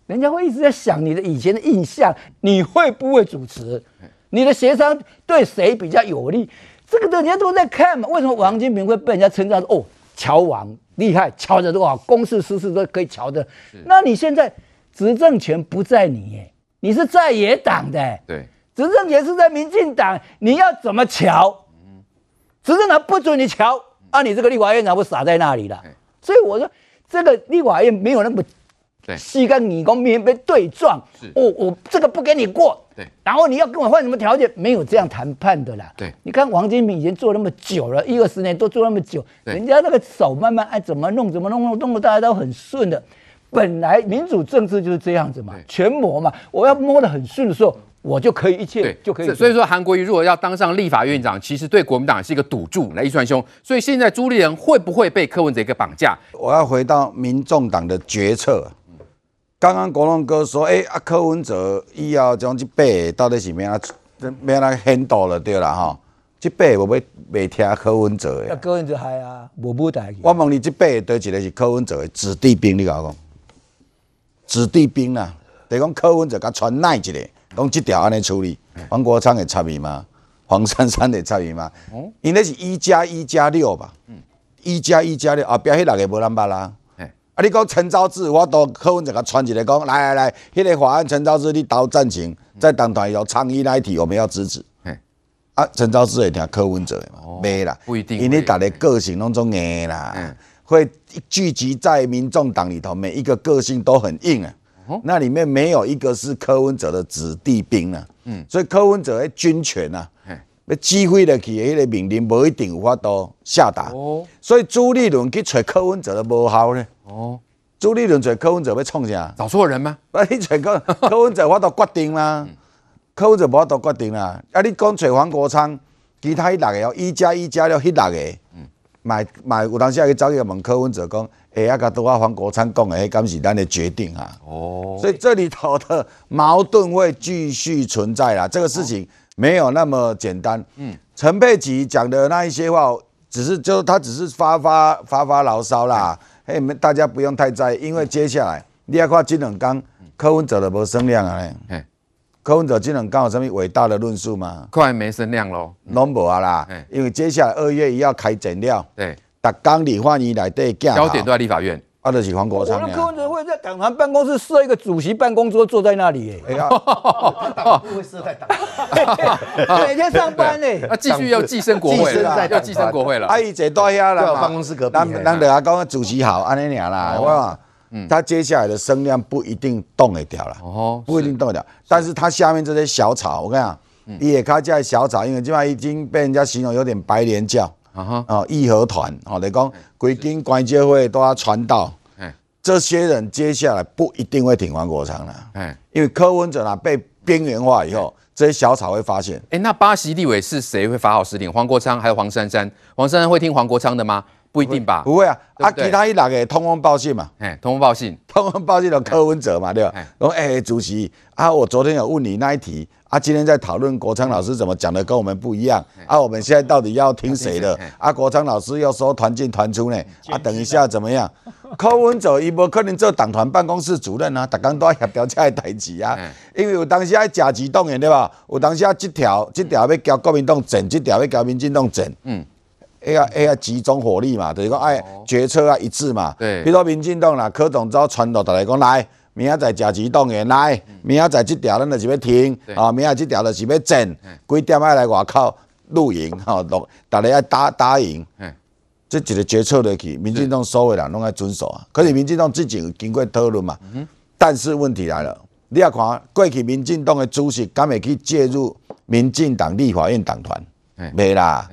人家会一直在想你的以前的印象，你会不会主持？你的协商对谁比较有利？这个都人家都在看嘛。为什么王金平会被人家称赞说哦？乔王厉害，乔的多好公事私事都可以乔的。那你现在执政权不在你耶，你是在野党的，对，执政也是在民进党，你要怎么瞧？执政党不准你瞧，啊，你这个立法院长不傻在那里了？所以我说，这个立法院没有那么。西跟你公面被对撞，我我这个不给你过，对，然后你要跟我换什么条件？没有这样谈判的啦。对，你看王金平以前做那么久了，一二十年都做那么久，人家那个手慢慢爱怎么弄怎么弄，弄弄得大家都很顺的。本来民主政治就是这样子嘛，全摸嘛，我要摸得很顺的时候，我就可以一切就可以。所以说韩国瑜如果要当上立法院长，其实对国民党是一个赌注，来一川兄。所以现在朱立伦会不会被柯文哲一个绑架？我要回到民众党的决策。刚刚国龙哥说：“哎、欸，啊柯文哲以后将这八个到底是咩啊？咩啊很多了对了哈？这八个我要未听柯文哲的。柯文哲还啊，无无代。我问你，这八个对一个是柯文哲的子弟兵，你讲讲。子弟兵啊，得讲柯文哲甲传耐一个？讲即条安尼处理，黄国昌会插伊吗？黄珊珊会插伊吗？因为是一加一加六吧？一加一加六后壁迄六个无人捌啦。”啊！你讲陈昭志，我都柯文哲甲传一个讲，来来来，迄、那个法案陈昭志你投赞成，在党团有倡议那一题，我们要支持。啊，陈昭志会听柯文哲的嘛？没、哦、啦，不一定，因为大家个性拢总硬啦，嗯、会聚集在民众党里头，每一个个性都很硬啊。哦、那里面没有一个是柯文哲的子弟兵啊。嗯，所以柯文哲的军权啊，要指挥的迄个命令，不一定有法度下达。哦，所以朱立伦去找柯文哲都无效呢。哦，朱立伦找柯文哲要创啥？找错人吗？啊，你找柯柯文哲，我都决定啦。柯文哲无都决定啦。啊，你讲找黄国昌，其他迄六个哦，一加一加了迄六个，嗯，买买有当时还去找伊问柯文哲讲，哎呀，甲拄啊黄国昌讲的，迄敢是咱的决定啊？哦，所以这里头的矛盾会继续存在啦。这个事情没有那么简单。嗯，陈佩琪讲的那一些话，只是就他只是发发发发牢骚啦。哎，们大家不用太在意，因为接下来你要看这两天柯文哲的无声量啊嘞。柯文哲这两天有什么伟大的论述吗？快没声量喽，拢无啊啦。因为接下来二月一要开诊了，对，逐工立法院内底，焦点都在立法院。啊，就是黄国昌。我们柯文哲会在党团办公室设一个主席办公桌，坐在那里。哎呀，不会设在党团，每天上班呢。那继续要寄生国会了，要寄生国会了。阿姨坐多下了，办公室隔壁。当当大家讲主席好，安尼俩啦，我嗯，他接下来的声量不一定动得掉了，哦，不一定动得掉。但是他下面这些小草，我跟你讲，也开这小草，因为基本上已经被人家形容有点白莲教。啊哈，哦，义和团，哦，来讲，规经关节会都要传道，哎，这些人接下来不一定会挺黄国昌了，哎，因为柯文哲啊被边缘化以后，这些小草会发现，哎，那巴西立委是谁会发号施令？黄国昌还有黄珊珊？黄珊珊会听黄国昌的吗？不一定吧，不会啊，啊，其他一两个通风报信嘛，哎，通风报信，通风报信的柯文哲嘛，对吧？说，哎，主席啊，我昨天有问你那一题。啊，今天在讨论国昌老师怎么讲的，跟我们不一样。啊，我们现在到底要听谁的？啊，国昌老师又说团进团出呢。啊，等一下怎么样？柯文哲伊无可能做党团办公室主任啊，大家都要协调这个代志啊。因为有当时要甲级动员对吧？有当时要这条这条要交国民党整，这条要交民进党整。嗯，哎呀哎呀，集中火力嘛，就是讲哎决策要一致嘛。对。比如说民进党啦，柯总召传到大家讲来。明仔载甲级动员来，明仔载这条咱就是要停，啊，明仔这条就是要整，几点爱来外口露营，哈，录，大家要答答应，这一个决策落去，民进党所有人拢要遵守啊。可是民进党之前经过讨论嘛，但是问题来了，你要看过去民进党的主席敢会去介入民进党立法院党团，没啦。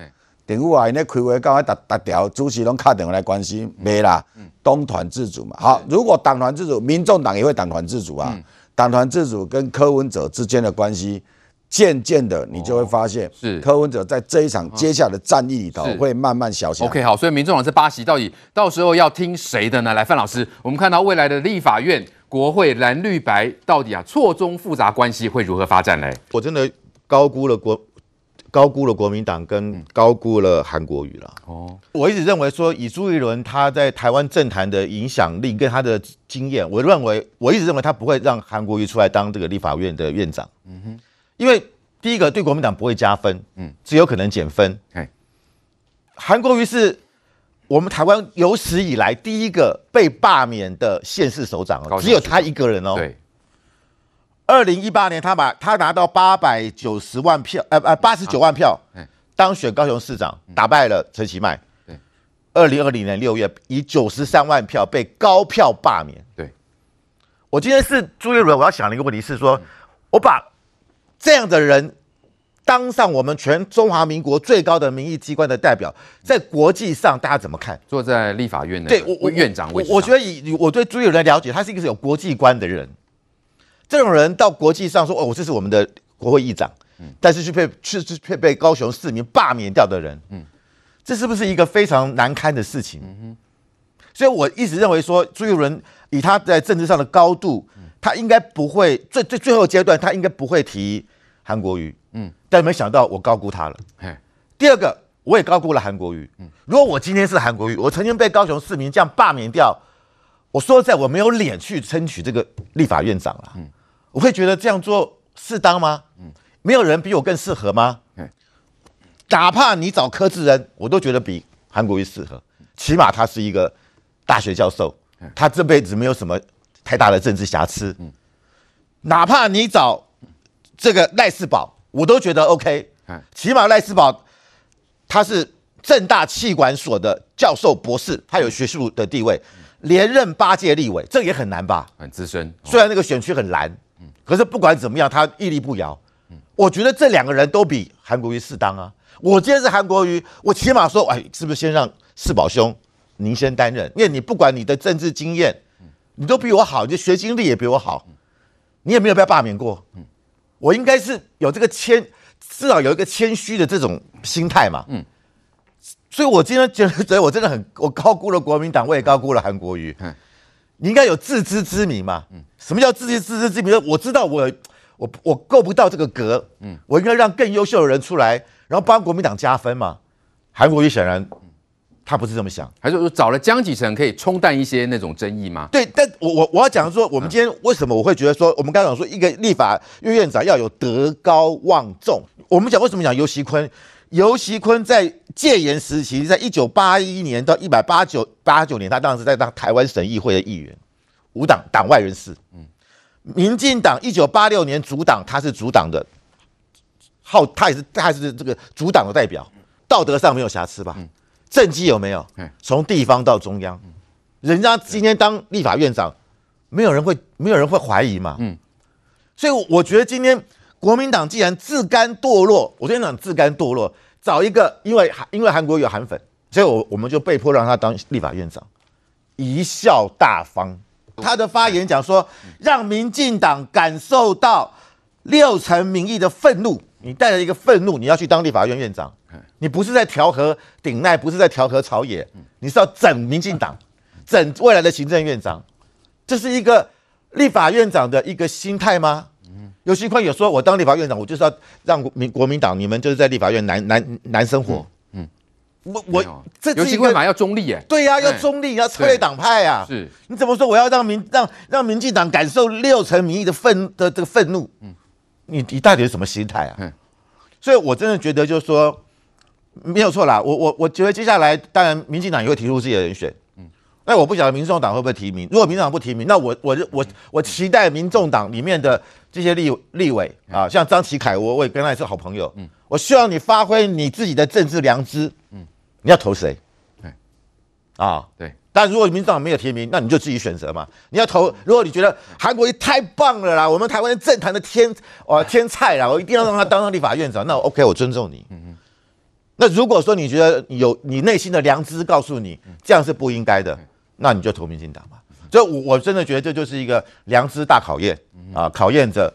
政府啊，因咧开会到达达条，主席拢敲电话来关心，没啦。党团自主嘛，好，如果党团自主，民众党也会党团自主啊。党团自主跟柯文哲之间的关系，渐渐的你就会发现，是柯文哲在这一场接下来的战役里头会慢慢小心。OK，好，所以民众党这八席到底到时候要听谁的呢？来，范老师，我们看到未来的立法院、国会蓝绿白到底啊错综复杂关系会如何发展呢？我真的高估了国。高估了国民党，跟高估了韩国瑜了。哦，我一直认为说，以朱一伦他在台湾政坛的影响力跟他的经验，我认为我一直认为他不会让韩国瑜出来当这个立法院的院长。嗯哼，因为第一个对国民党不会加分，嗯，只有可能减分。哎，韩国瑜是我们台湾有史以来第一个被罢免的县市首长哦，只有他一个人哦。对。二零一八年，他把他拿到八百九十万票，呃呃，八十九万票，当选高雄市长，打败了陈其迈。对，二零二零年六月，以九十三万票被高票罢免。对，我今天是朱立伦，我要想的一个问题是说，我把这样的人当上我们全中华民国最高的民意机关的代表，在国际上大家怎么看？坐在立法院的对，我院长位置，我觉得以我对朱立伦的了解，他是一个是有国际观的人。这种人到国际上说：“哦，我这是我们的国会议长。”嗯，但是却被却却却被高雄市民罢免掉的人，嗯，这是不是一个非常难堪的事情？嗯哼，所以我一直认为说，朱一伦以他在政治上的高度，他应该不会最最最后阶段，他应该不会提韩国瑜。嗯，但没想到我高估他了。嘿，第二个，我也高估了韩国瑜。嗯，如果我今天是韩国瑜，我曾经被高雄市民这样罢免掉，我说实在我没有脸去争取这个立法院长了。嗯。我会觉得这样做适当吗？嗯，没有人比我更适合吗？嗯，哪怕你找柯志恩，我都觉得比韩国瑜适合。起码他是一个大学教授，他这辈子没有什么太大的政治瑕疵。嗯，哪怕你找这个赖世宝，我都觉得 OK。起码赖世宝他是正大气管所的教授博士，他有学术的地位，连任八届立委，这也很难吧？很资深，虽然那个选区很蓝。可是不管怎么样，他屹立不摇。我觉得这两个人都比韩国瑜适当啊。我今天是韩国瑜，我起码说，哎，是不是先让四宝兄您先担任？因为你不管你的政治经验，你都比我好，你的学经历也比我好，你也没有被罢免过。我应该是有这个谦，至少有一个谦虚的这种心态嘛。嗯。所以我今天觉得，我真的很，我高估了国民党，我也高估了韩国瑜。你应该有自知之明嘛？嗯，什么叫自知自知之明？我知道我我我够不到这个格，嗯，我应该让更优秀的人出来，然后帮国民党加分嘛。韩国瑜显然他不是这么想，还是说找了江启臣可以冲淡一些那种争议吗？对，但我我我要讲说，我们今天为什么我会觉得说，我们刚刚讲说一个立法院院长要有德高望重，我们讲为什么讲游锡堃？游锡坤在戒严时期，在一九八一年到一百八九八九年，他当时在当台湾省议会的议员，无党党外人士。嗯，民进党一九八六年主党，他是主党的，好，他也是他也是这个主党的代表，道德上没有瑕疵吧？嗯，政绩有没有？从地方到中央，人家今天当立法院长，没有人会没有人会怀疑嘛？嗯，所以我觉得今天国民党既然自甘堕落，我跟你讲自甘堕落。找一个，因为因为韩国有韩粉，所以我我们就被迫让他当立法院长，贻笑大方。他的发言讲说，让民进党感受到六成民意的愤怒。你带着一个愤怒，你要去当立法院院长，你不是在调和顶赖，不是在调和朝野，你是要整民进党，整未来的行政院长。这是一个立法院长的一个心态吗？游锡堃有说：“我当立法院长，我就是要让民国民党，你们就是在立法院难难难生活。嗯”嗯，我我这游锡堃嘛要中立耶？对呀、啊，要中立，要策略党派啊。是，你怎么说？我要让民让让民进党感受六成民意的愤的这个愤怒？嗯，你你到底是什么心态啊？嗯，所以我真的觉得就是说没有错啦。我我我觉得接下来当然民进党也会提出自己的人选。那我不晓得民众党会不会提名。如果民众党不提名，那我我我我期待民众党里面的这些立立委啊，像张启凯，我我也跟他也是好朋友。嗯，我希望你发挥你自己的政治良知。嗯，你要投谁？对，啊，对。但如果民众党没有提名，那你就自己选择嘛。你要投，如果你觉得韩国瑜太棒了啦，我们台湾政坛的天哦天菜啦，我一定要让他当上立法院长，那 OK，我尊重你。嗯嗯。那如果说你觉得有你内心的良知告诉你这样是不应该的。那你就投民进党吧，所以，我我真的觉得这就是一个良知大考验啊，考验着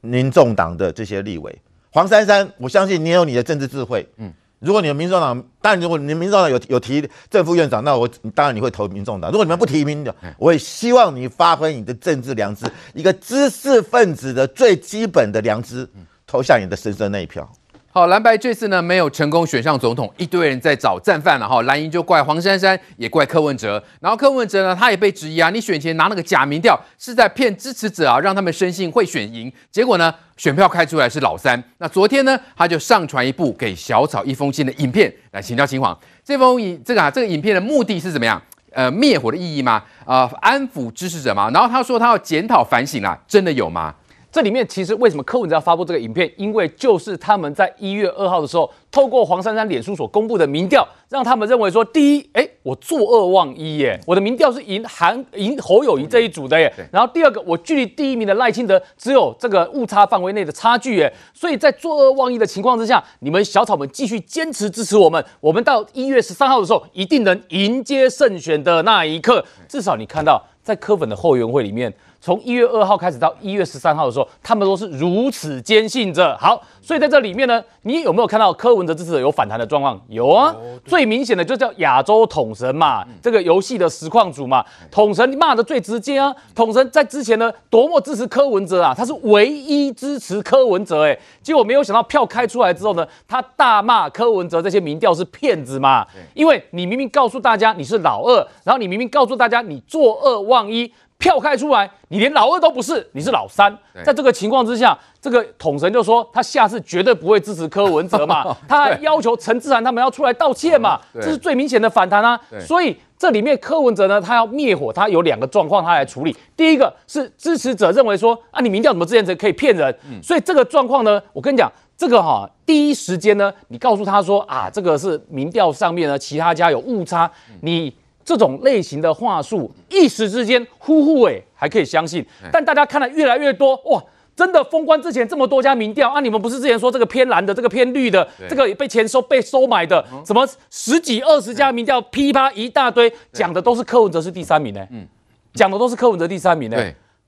民众党的这些立委。黄珊珊，我相信你有你的政治智慧，嗯，如果你的民众党，当然如果你民众党有有提正副院长，那我当然你会投民众党。如果你们不提名的，我也希望你发挥你的政治良知，一个知识分子的最基本的良知，投向你的深深那一票。好，蓝白这次呢没有成功选上总统，一堆人在找战犯了哈。蓝营就怪黄珊珊，也怪柯文哲。然后柯文哲呢，他也被质疑啊，你选前拿那个假民调是在骗支持者啊，让他们深信会选赢。结果呢，选票开出来是老三。那昨天呢，他就上传一部给小草一封信的影片来请教秦皇。这封影这个啊，这个影片的目的是怎么样？呃，灭火的意义吗？啊、呃，安抚支持者吗？然后他说他要检讨反省啊，真的有吗？这里面其实为什么柯文哲要发布这个影片？因为就是他们在一月二号的时候，透过黄珊珊脸书所公布的民调，让他们认为说，第一，哎，我作恶忘一耶，我的民调是赢韩赢侯友谊这一组的耶。然后第二个，我距离第一名的赖清德只有这个误差范围内的差距耶。所以在作恶忘一的情况之下，你们小草们继续坚持支持我们，我们到一月十三号的时候，一定能迎接胜选的那一刻。至少你看到在柯粉的后援会里面。从一月二号开始到一月十三号的时候，他们都是如此坚信着。好，所以在这里面呢，你有没有看到柯文哲支持者有反弹的状况？有啊，最明显的就叫亚洲统神嘛，这个游戏的实况主嘛，统神骂的最直接啊。统神在之前呢，多么支持柯文哲啊，他是唯一支持柯文哲哎，结果没有想到票开出来之后呢，他大骂柯文哲这些民调是骗子嘛，因为你明明告诉大家你是老二，然后你明明告诉大家你作恶忘一。票开出来，你连老二都不是，你是老三。在这个情况之下，这个统神就说他下次绝对不会支持柯文哲嘛，他还要求陈智菡他们要出来道歉嘛，这是最明显的反弹啊。所以这里面柯文哲呢，他要灭火，他有两个状况他来处理。第一个是支持者认为说啊，你民调怎么之前可以骗人？所以这个状况呢，我跟你讲，这个哈第一时间呢，你告诉他说啊，这个是民调上面呢其他家有误差，你。这种类型的话术，一时之间呼呼哎，还可以相信。但大家看了越来越多，哇，真的封关之前这么多家民调啊，你们不是之前说这个偏蓝的，这个偏绿的，这个被钱收被收买的，什么十几二十家民调噼啪一大堆，讲的都是柯文哲是第三名呢，嗯，讲的都是柯文哲第三名呢。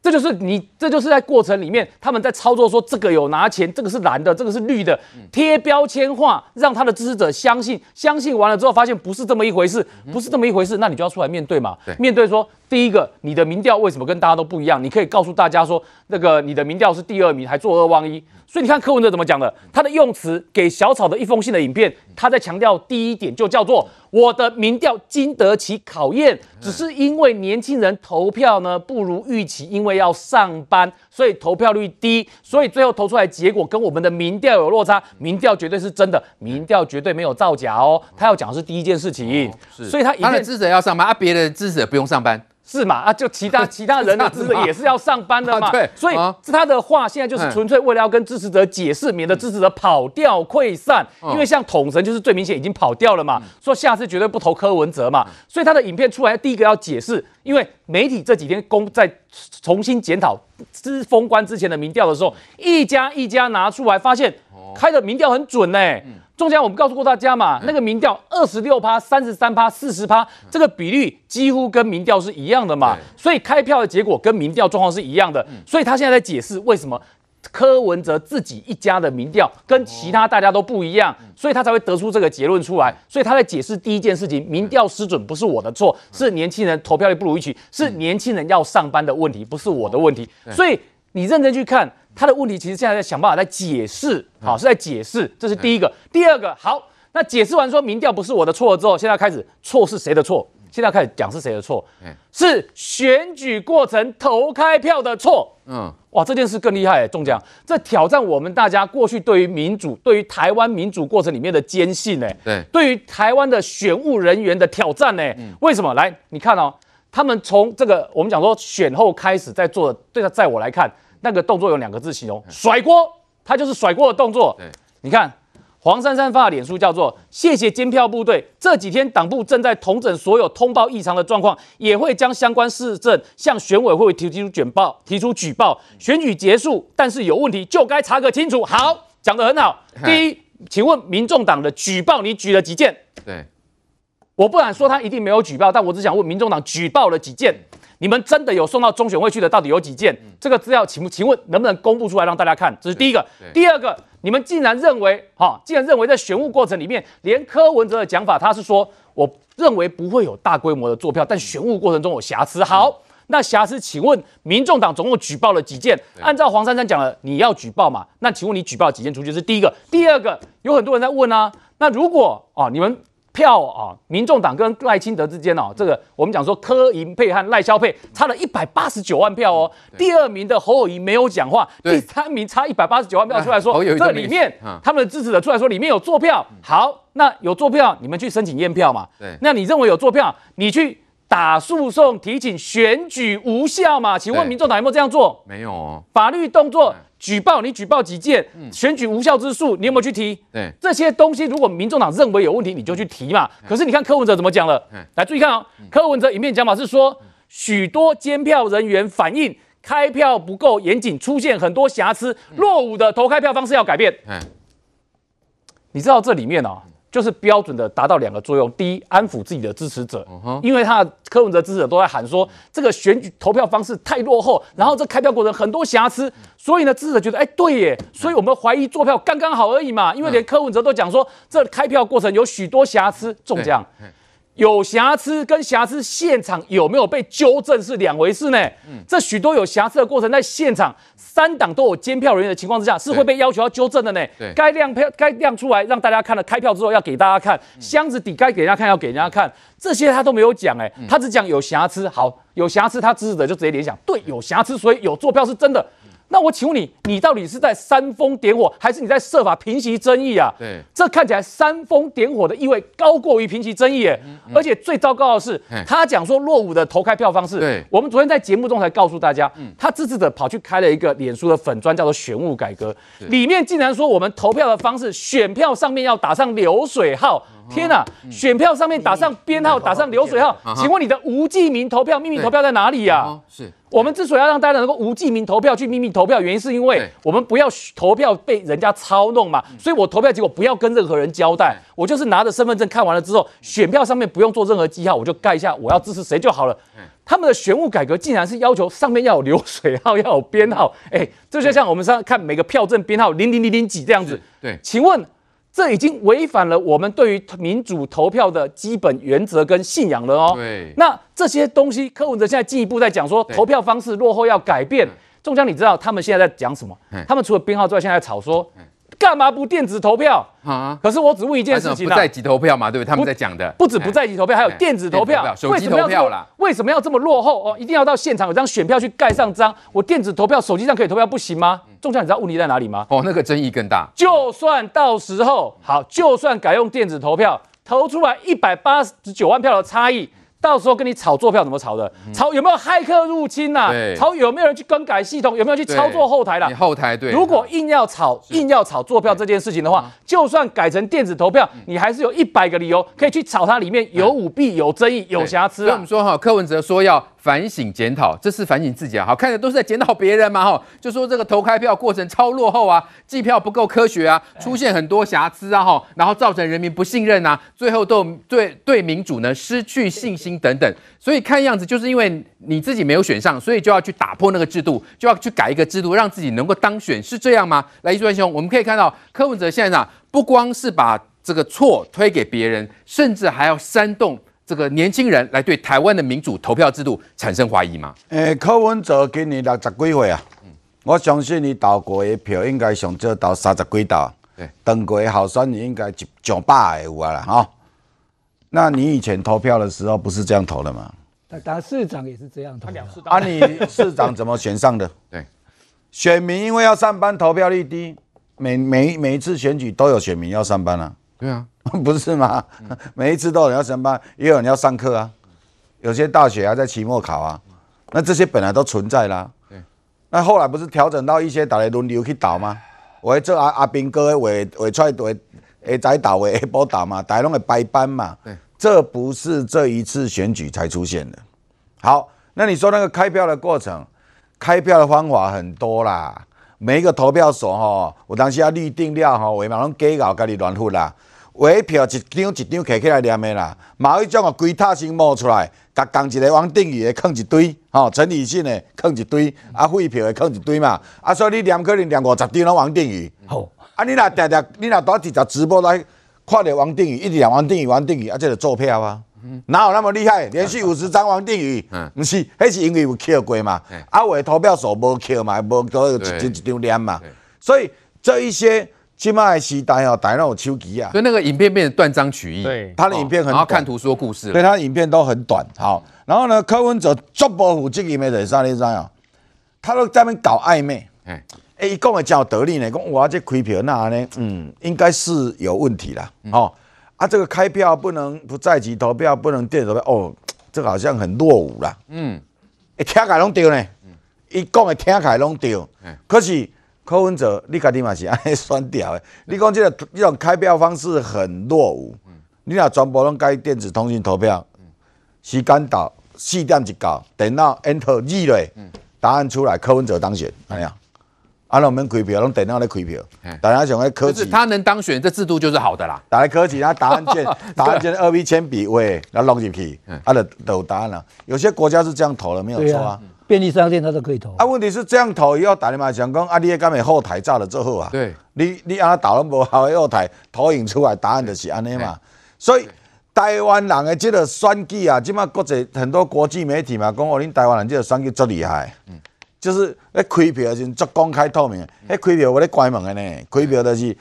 这就是你，这就是在过程里面，他们在操作说这个有拿钱，这个是蓝的，这个是绿的，贴标签化，让他的支持者相信，相信完了之后发现不是这么一回事，不是这么一回事，那你就要出来面对嘛，面对说，第一个，你的民调为什么跟大家都不一样？你可以告诉大家说，那个你的民调是第二名，还作恶忘一。所以你看柯文哲怎么讲的，他的用词给小草的一封信的影片，他在强调第一点就叫做我的民调经得起考验，只是因为年轻人投票呢不如预期，因为要上班，所以投票率低，所以最后投出来结果跟我们的民调有落差。民调绝对是真的，民调绝对没有造假哦。他要讲的是第一件事情，是所以他他的支持者要上班，啊，别的支持者不用上班。是嘛？啊，就其他 其他人的支持也是要上班的嘛。啊、对，所以他的话现在就是纯粹为了要跟支持者解释，免得支持者跑掉溃散。嗯、因为像统神就是最明显已经跑掉了嘛，嗯、说下次绝对不投柯文哲嘛。嗯、所以他的影片出来第一个要解释，因为媒体这几天公在重新检讨之封关之前的民调的时候，一家一家拿出来，发现开的民调很准呢、欸。嗯中间我们告诉过大家嘛，那个民调二十六趴、三十三趴、四十趴，这个比率几乎跟民调是一样的嘛，所以开票的结果跟民调状况是一样的。所以他现在在解释为什么柯文哲自己一家的民调跟其他大家都不一样，所以他才会得出这个结论出来。所以他在解释第一件事情，民调失准不是我的错，是年轻人投票率不如预期，是年轻人要上班的问题，不是我的问题。所以你认真去看。他的问题其实现在在想办法在解释，好，是在解释，这是第一个。第二个，好，那解释完说民调不是我的错之后，现在开始错是谁的错？现在开始讲是谁的错？是选举过程投开票的错。嗯，哇，这件事更厉害，中奖，这挑战我们大家过去对于民主、对于台湾民主过程里面的坚信，呢？对，对于台湾的选务人员的挑战，呢？为什么？来，你看哦，他们从这个我们讲说选后开始在做，对他，在我来看。那个动作有两个字形容，甩锅，他就是甩锅的动作。对，你看黄珊珊发的脸书叫做“谢谢监票部队”，这几天党部正在统整所有通报异常的状况，也会将相关事证向选委会提出举报，提出举报。选举结束，但是有问题就该查个清楚。好，讲得很好。第一，请问民众党的举报你举了几件？对，我不敢说他一定没有举报，但我只想问民众党举报了几件？你们真的有送到中选会去的，到底有几件？嗯、这个资料，请请问能不能公布出来让大家看？这是第一个。第二个，你们竟然认为，哈、哦，竟然认为在选务过程里面，连柯文哲的讲法，他是说，我认为不会有大规模的作票，但选务过程中有瑕疵。好，嗯、那瑕疵，请问民众党总共举报了几件？按照黄珊珊讲的，你要举报嘛？那请问你举报几件出去？是第一个。第二个，有很多人在问啊，那如果啊、哦，你们。票啊，民众党跟赖清德之间哦，这个我们讲说柯银配和赖萧配差了一百八十九万票哦。第二名的侯友谊没有讲话，第三名差一百八十九万票出来说，这里面他们的支持者出来说里面有作票。好，那有作票，你们去申请验票嘛。对，那你认为有作票，你去打诉讼提请选举无效嘛？请问民众党有没有这样做？没有哦。法律动作。举报你举报几件？选举无效之诉你有没有去提？对这些东西，如果民众党认为有问题，你就去提嘛。可是你看柯文哲怎么讲了？来注意看哦，柯文哲影片讲法是说，许多监票人员反映开票不够严谨，出现很多瑕疵，落伍的投开票方式要改变。你知道这里面哦。就是标准的达到两个作用：第一，安抚自己的支持者，因为他的柯文哲支持者都在喊说这个选举投票方式太落后，然后这开票过程很多瑕疵，所以呢，支持者觉得哎，对耶，所以我们怀疑做票刚刚好而已嘛，因为连柯文哲都讲说这开票过程有许多瑕疵，中奖。有瑕疵跟瑕疵现场有没有被纠正是两回事呢？嗯，这许多有瑕疵的过程，在现场三党都有监票人员的情况之下，是会被要求要纠正的呢。对，该亮票该亮出来让大家看了，开票之后要给大家看，箱子底该给人家看要给人家看，这些他都没有讲哎，他只讲有瑕疵。好，有瑕疵，他支持者就直接联想，对，有瑕疵，所以有作票是真的。那我请问你，你到底是在煽风点火，还是你在设法平息争议啊？对，这看起来煽风点火的意味高过于平息争议耶。嗯嗯、而且最糟糕的是，他讲说落伍的投开票方式。对，我们昨天在节目中才告诉大家，嗯、他支持者跑去开了一个脸书的粉专，叫做选务改革，对里面竟然说我们投票的方式，选票上面要打上流水号。天呐！选票上面打上编号，打上流水号，请问你的无记名投票、秘密投票在哪里呀？是我们之所以要让大家能够无记名投票去秘密投票，原因是因为我们不要投票被人家操弄嘛。所以我投票结果不要跟任何人交代，我就是拿着身份证看完了之后，选票上面不用做任何记号，我就盖一下我要支持谁就好了。他们的选务改革竟然是要求上面要有流水号，要有编号，哎，这就像我们上看每个票证编号零零零零几这样子。对，请问。这已经违反了我们对于民主投票的基本原则跟信仰了哦。对，那这些东西，柯文哲现在进一步在讲说，投票方式落后要改变。中江，你知道他们现在在讲什么？他们除了编号之外，现在在吵说，干嘛不电子投票啊？可是我只问一件事情不在籍投票嘛，对不对？他们在讲的不止不在籍投票，还有电子投票，手机投票啦。为什么要这么落后哦？一定要到现场有张选票去盖上章？我电子投票手机上可以投票不行吗？仲相，你知道问题在哪里吗？哦，那个争议更大。就算到时候好，就算改用电子投票，投出来一百八十九万票的差异。到时候跟你炒作票怎么炒的？炒有没有骇客入侵呐、啊？炒有没有人去更改系统？有没有去操作后台啦？你后台对。如果硬要炒，硬要炒作票这件事情的话，就算改成电子投票，你还是有一百个理由可以去炒它里面有舞弊、有争议、有瑕疵、啊。所以我们说哈，柯文哲说要反省检讨，这是反省自己啊。好，看的都是在检讨别人嘛哈，就说这个投开票过程超落后啊，计票不够科学啊，出现很多瑕疵啊哈，然后造成人民不信任啊，最后都对对民主呢失去信心等等。所以看样子就是因为你自己没有选上，所以就要去打破那个制度，就要去改一个制度，让自己能够当选，是这样吗？来，一川兄，我们可以看到柯文哲现在呢，不光是把这个错推给别人，甚至还要煽动这个年轻人来对台湾的民主投票制度产生怀疑吗？诶、欸，柯文哲今年六十几岁啊，我相信你投过的票应该上少投三十几投，对，当过的候选人应该一上百个有啊啦，哈。那你以前投票的时候不是这样投的吗？当市长也是这样投。啊，你市长怎么选上的？对，选民因为要上班，投票率低，每每每一次选举都有选民要上班啊。对啊，不是吗？每一次都有人要上班，也有人要上课啊。有些大学还在期末考啊。那这些本来都存在啦。对。那后来不是调整到一些大家轮流去倒吗？我做阿阿兵哥的会会出来会会在倒会下晡倒嘛，大家拢会排班嘛。对。这不是这一次选举才出现的。好，那你说那个开票的过程，开票的方法很多啦。每一个投票所吼，我当时要预定了吼，为嘛拢假搞，家己乱混啦。尾票一张一张摕起来念的啦，某一种啊规塔先冒出来，甲同一个王定宇的囥一堆，吼陈以信的囥一堆，啊废票的囥一堆嘛。啊，所以你念可能念五十张拢王定宇。好，啊你若定定，你若多直接直播来。看着王定宇一直念王定宇，王定宇啊，这个做票啊，哪有那么厉害？连续五十张王定宇，不是，迄是因为有扣过嘛。啊，有的投票所无扣嘛，无都一张一张念嘛。所以这一些现在的时代哦，大家有手机啊。所以那个影片变成断章取义，对，他的影片很短，然后看图说故事，对，他的影片都很短。好，然后呢，柯文哲足不负责任的啥你知啊？他都在那边搞暧昧。哎，一讲的真有道理呢，讲我这开票那呢，嗯，应该是有问题啦。嗯、哦，啊，这个开票不能不在籍投票，不能电子投票，哦，这个好像很落伍啦。嗯，一听起来拢对呢，一讲的听起来拢对。嗯，可是柯文哲，你家己嘛是安尼选掉的。你讲这个这种开票方式很落伍。嗯，你若全部拢改电子通讯投票，时间到四点一到，电脑 enter 二嘞，答案出来，柯文哲当选，怎样？啊，那我们开票，拢电脑咧开票，大家想要科技，他能当选，这制度就是好的啦。打开科技，然后答案键，答案键二 B 铅笔，喂，然后弄进去，啊，就都有答案了。有些国家是这样投的，没有错啊。便利商店他都可以投。啊，问题是这样投以后，大家嘛想讲，啊，你也敢没后台照了之后啊？对，你你啊导了无好的后台投影出来答案就是安尼嘛。所以台湾人的这个选举啊，即马国际很多国际媒体嘛讲，哦，恁台湾人这个选举最厉害。嗯。就是咧开票时足公开透明，迄开票我咧关门的呢，开票就是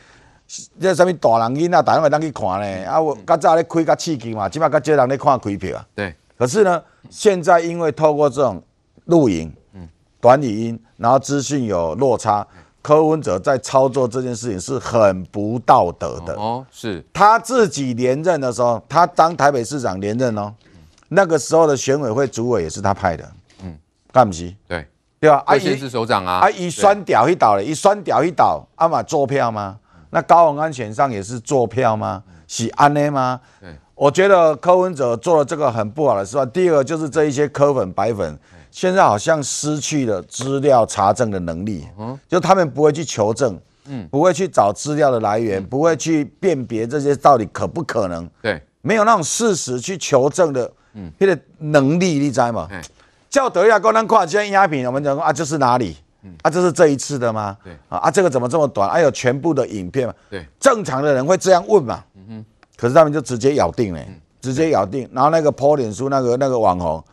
这什么大人囡仔，大家会当去看呢。啊，我较早咧开较刺激嘛，即马较少人咧看开票啊。对。可是呢，现在因为透过这种录影、短语音，然后资讯有落差，柯文哲在操作这件事情是很不道德的。哦，是。他自己连任的时候，他当台北市长连任哦，那个时候的选委会主委也是他派的。嗯，干不起？对。对吧？啊，县市首长啊，啊，一酸屌一倒了，一酸屌一倒，阿玛做票吗？那高虹安选上也是做票吗？是安内吗？对，我觉得柯文哲做了这个很不好的事。第二个就是这一些柯粉白粉，现在好像失去了资料查证的能力，嗯，就他们不会去求证，嗯，不会去找资料的来源，不会去辨别这些到底可不可能，对，没有那种事实去求证的，嗯，那个能力，你知道吗？叫德亚高能跨这些鸦片，我们讲啊，这是哪里？啊，这是这一次的吗？对。啊，这个怎么这么短？还、啊、有全部的影片嘛？对，正常的人会这样问嘛？嗯哼，可是他们就直接咬定了，嗯、直接咬定，然后那个 po 脸书那个那个网红，嗯、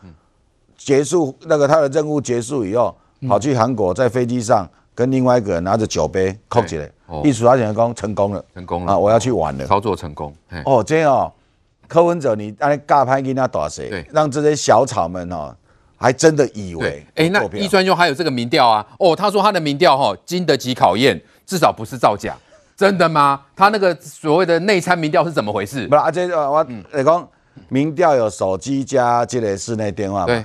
结束那个他的任务结束以后，跑去韩国在飞机上跟另外一个人拿着酒杯扣起来，一数他讲讲成功了，成功了啊！我要去玩了，操作成功。哦，这样哦，柯文哲你按尬拍给他打谁？对，让这些小草们哦，还真的以为，哎，那一专兄还有这个民调啊？哦，他说他的民调哈经得起考验，至少不是造假，真的吗？他那个所谓的内参民调是怎么回事？不是，啊，这我来讲，民调有手机加这个室内电话嘛？对。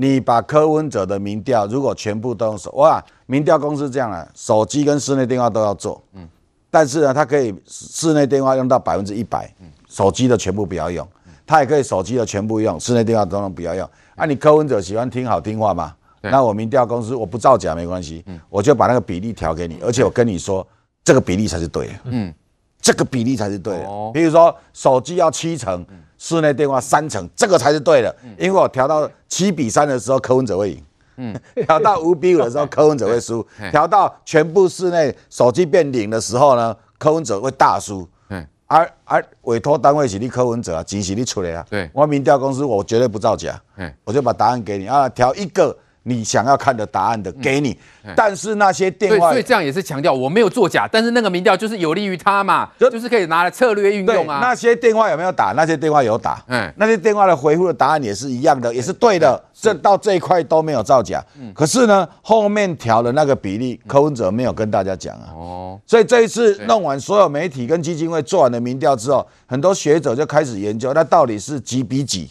你把柯文哲的民调如果全部都用手哇，民调公司这样啊，手机跟室内电话都要做，嗯，但是呢，它可以室内电话用到百分之一百，手机的全部不要用，它也可以手机的全部用，室内电话都能不要用。啊，你柯文哲喜欢听好听话吗？那我民调公司我不造假没关系，我就把那个比例调给你，而且我跟你说这个比例才是对的，嗯，这个比例才是对的。比如说手机要七成。室内电话三成，这个才是对的，因为我调到七比三的时候，柯文哲会赢；嗯，调到五比五的时候，柯文哲会输；调到全部室内手机变零的时候呢，柯文哲会大输。嗯，而而委托单位是你柯文哲啊，钱是你出来啊。对，我民调公司我绝对不造假。嗯，我就把答案给你啊，调一个。你想要看的答案的给你，但是那些电话，所以这样也是强调我没有作假，但是那个民调就是有利于他嘛，就是可以拿来策略运用啊。那些电话有没有打？那些电话有打，嗯，那些电话的回复的答案也是一样的，也是对的，这到这一块都没有造假。嗯。可是呢，后面调的那个比例，柯文哲没有跟大家讲啊。哦，所以这一次弄完所有媒体跟基金会做完的民调之后，很多学者就开始研究，那到底是几比几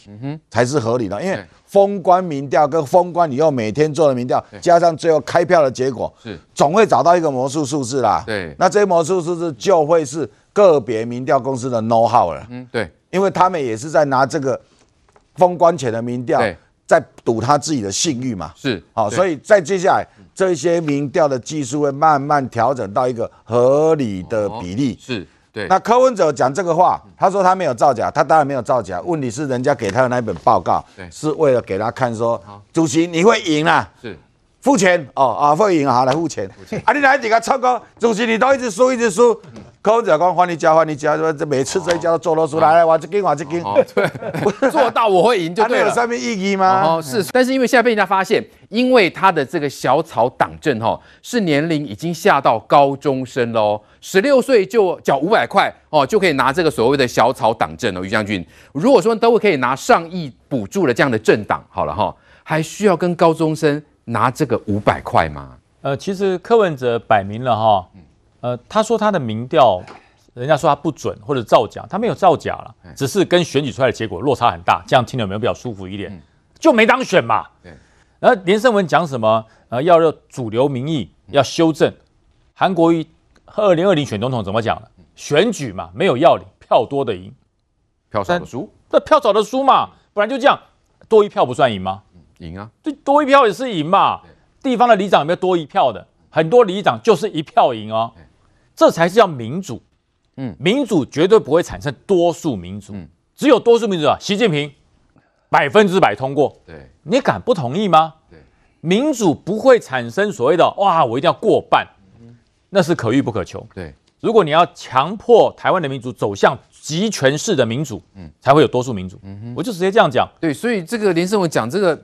才是合理的？因为封关民调跟封关以后每天做的民调，加上最后开票的结果，是总会找到一个魔术数字啦。对，那这些魔术数字就会是个别民调公司的 know how 了。嗯，对，因为他们也是在拿这个封关前的民调，在赌他自己的信誉嘛。是，好，所以在接下来这些民调的技术会慢慢调整到一个合理的比例。是。那柯文哲讲这个话，他说他没有造假，他当然没有造假。问题是人家给他的那一本报告，是为了给他看说，主席你会赢啦，是。付钱哦啊会赢好来付钱，啊你来几个超哥，主席你都一直输一直输。柯文哲讲换你家换你家，说这每次这一家都做都输，来来我这跟我这跟，对，做到我会赢就对了。有上面意义吗？哦是，但是因为现在被人家发现，因为他的这个小草党政哈，是年龄已经下到高中生喽，十六岁就缴五百块哦，就可以拿这个所谓的小草党政哦。于将军，如果说都会可以拿上亿补助的这样的政党，好了哈，还需要跟高中生拿这个五百块吗？呃，其实柯文哲摆明了哈。呃，他说他的民调，人家说他不准或者造假，他没有造假了，只是跟选举出来的结果落差很大，这样听了有没有比较舒服一点？就没当选嘛。对。然后连胜文讲什么？呃，要让主流民意要修正。韩国瑜二零二零选总统怎么讲的？选举嘛，没有要领，票多的赢，票少的输。这票少的输嘛，不然就这样，多一票不算赢吗？赢啊，这多一票也是赢嘛。地方的里长有没有多一票的？很多里长就是一票赢哦。这才是叫民主，嗯，民主绝对不会产生多数民主，嗯，只有多数民主啊，习近平百分之百通过，对，你敢不同意吗？对，民主不会产生所谓的哇，我一定要过半，那是可遇不可求，对，如果你要强迫台湾的民主走向集权式的民主，嗯，才会有多数民主，嗯哼，我就直接这样讲，对，所以这个连胜文讲这个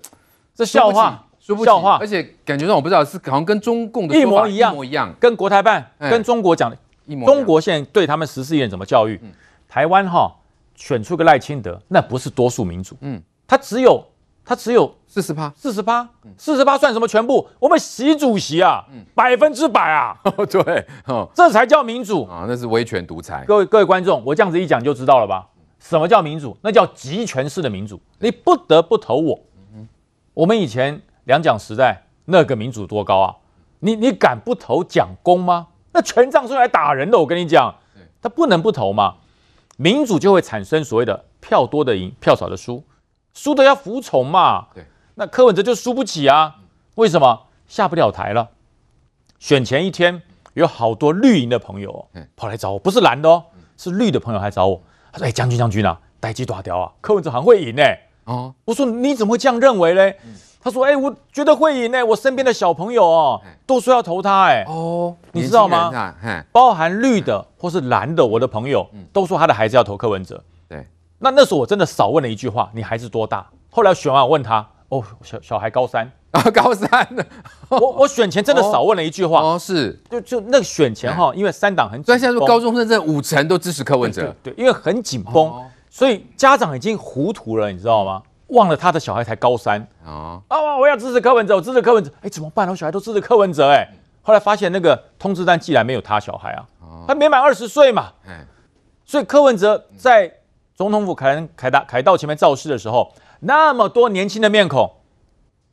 这笑话。说不笑话，而且感觉上我不知道是好像跟中共的一模一样，一模一样，跟国台办、跟中国讲的一模一样。中国现在对他们十四亿人怎么教育？台湾哈选出个赖清德，那不是多数民主，嗯，他只有他只有四十八，四十八，四十八算什么全部？我们习主席啊，百分之百啊，对，这才叫民主啊，那是威权独裁。各位各位观众，我这样子一讲就知道了吧？什么叫民主？那叫集权式的民主，你不得不投我。我们以前。两蒋时代那个民主多高啊？你你敢不投蒋公吗？那权杖是用来打人的，我跟你讲，他不能不投嘛。民主就会产生所谓的票多的赢，票少的输，输的要服从嘛。对，那柯文哲就输不起啊？为什么下不了台了？选前一天有好多绿营的朋友跑来找我，不是蓝的哦，是绿的朋友来找我。他说：“哎，将军将军啊，代志大条啊，柯文哲很会赢呢。”哦，我说你怎么会这样认为嘞？他说：“哎、欸，我觉得会赢呢。我身边的小朋友哦，都说要投他。哎，哦，你知道吗？包含绿的或是蓝的，我的朋友都说他的孩子要投柯文哲。对，那那时候我真的少问了一句话：你孩子多大？后来选完我问他，哦，小小孩高三，啊，高三的，我我选前真的 少问了一句话，哦，是，就就那个选前哈，因为三党很紧以现在说高中生这五成都支持柯文哲，对，因为很紧绷，所以家长已经糊涂了，你知道吗？忘了他的小孩才高三。啊啊！我要支持柯文哲，我支持柯文哲，哎，怎么办？我小孩都支持柯文哲，哎，后来发现那个通知单既然没有他小孩啊，他没满二十岁嘛，所以柯文哲在总统府凯凯达凯道前面造势的时候，那么多年轻的面孔，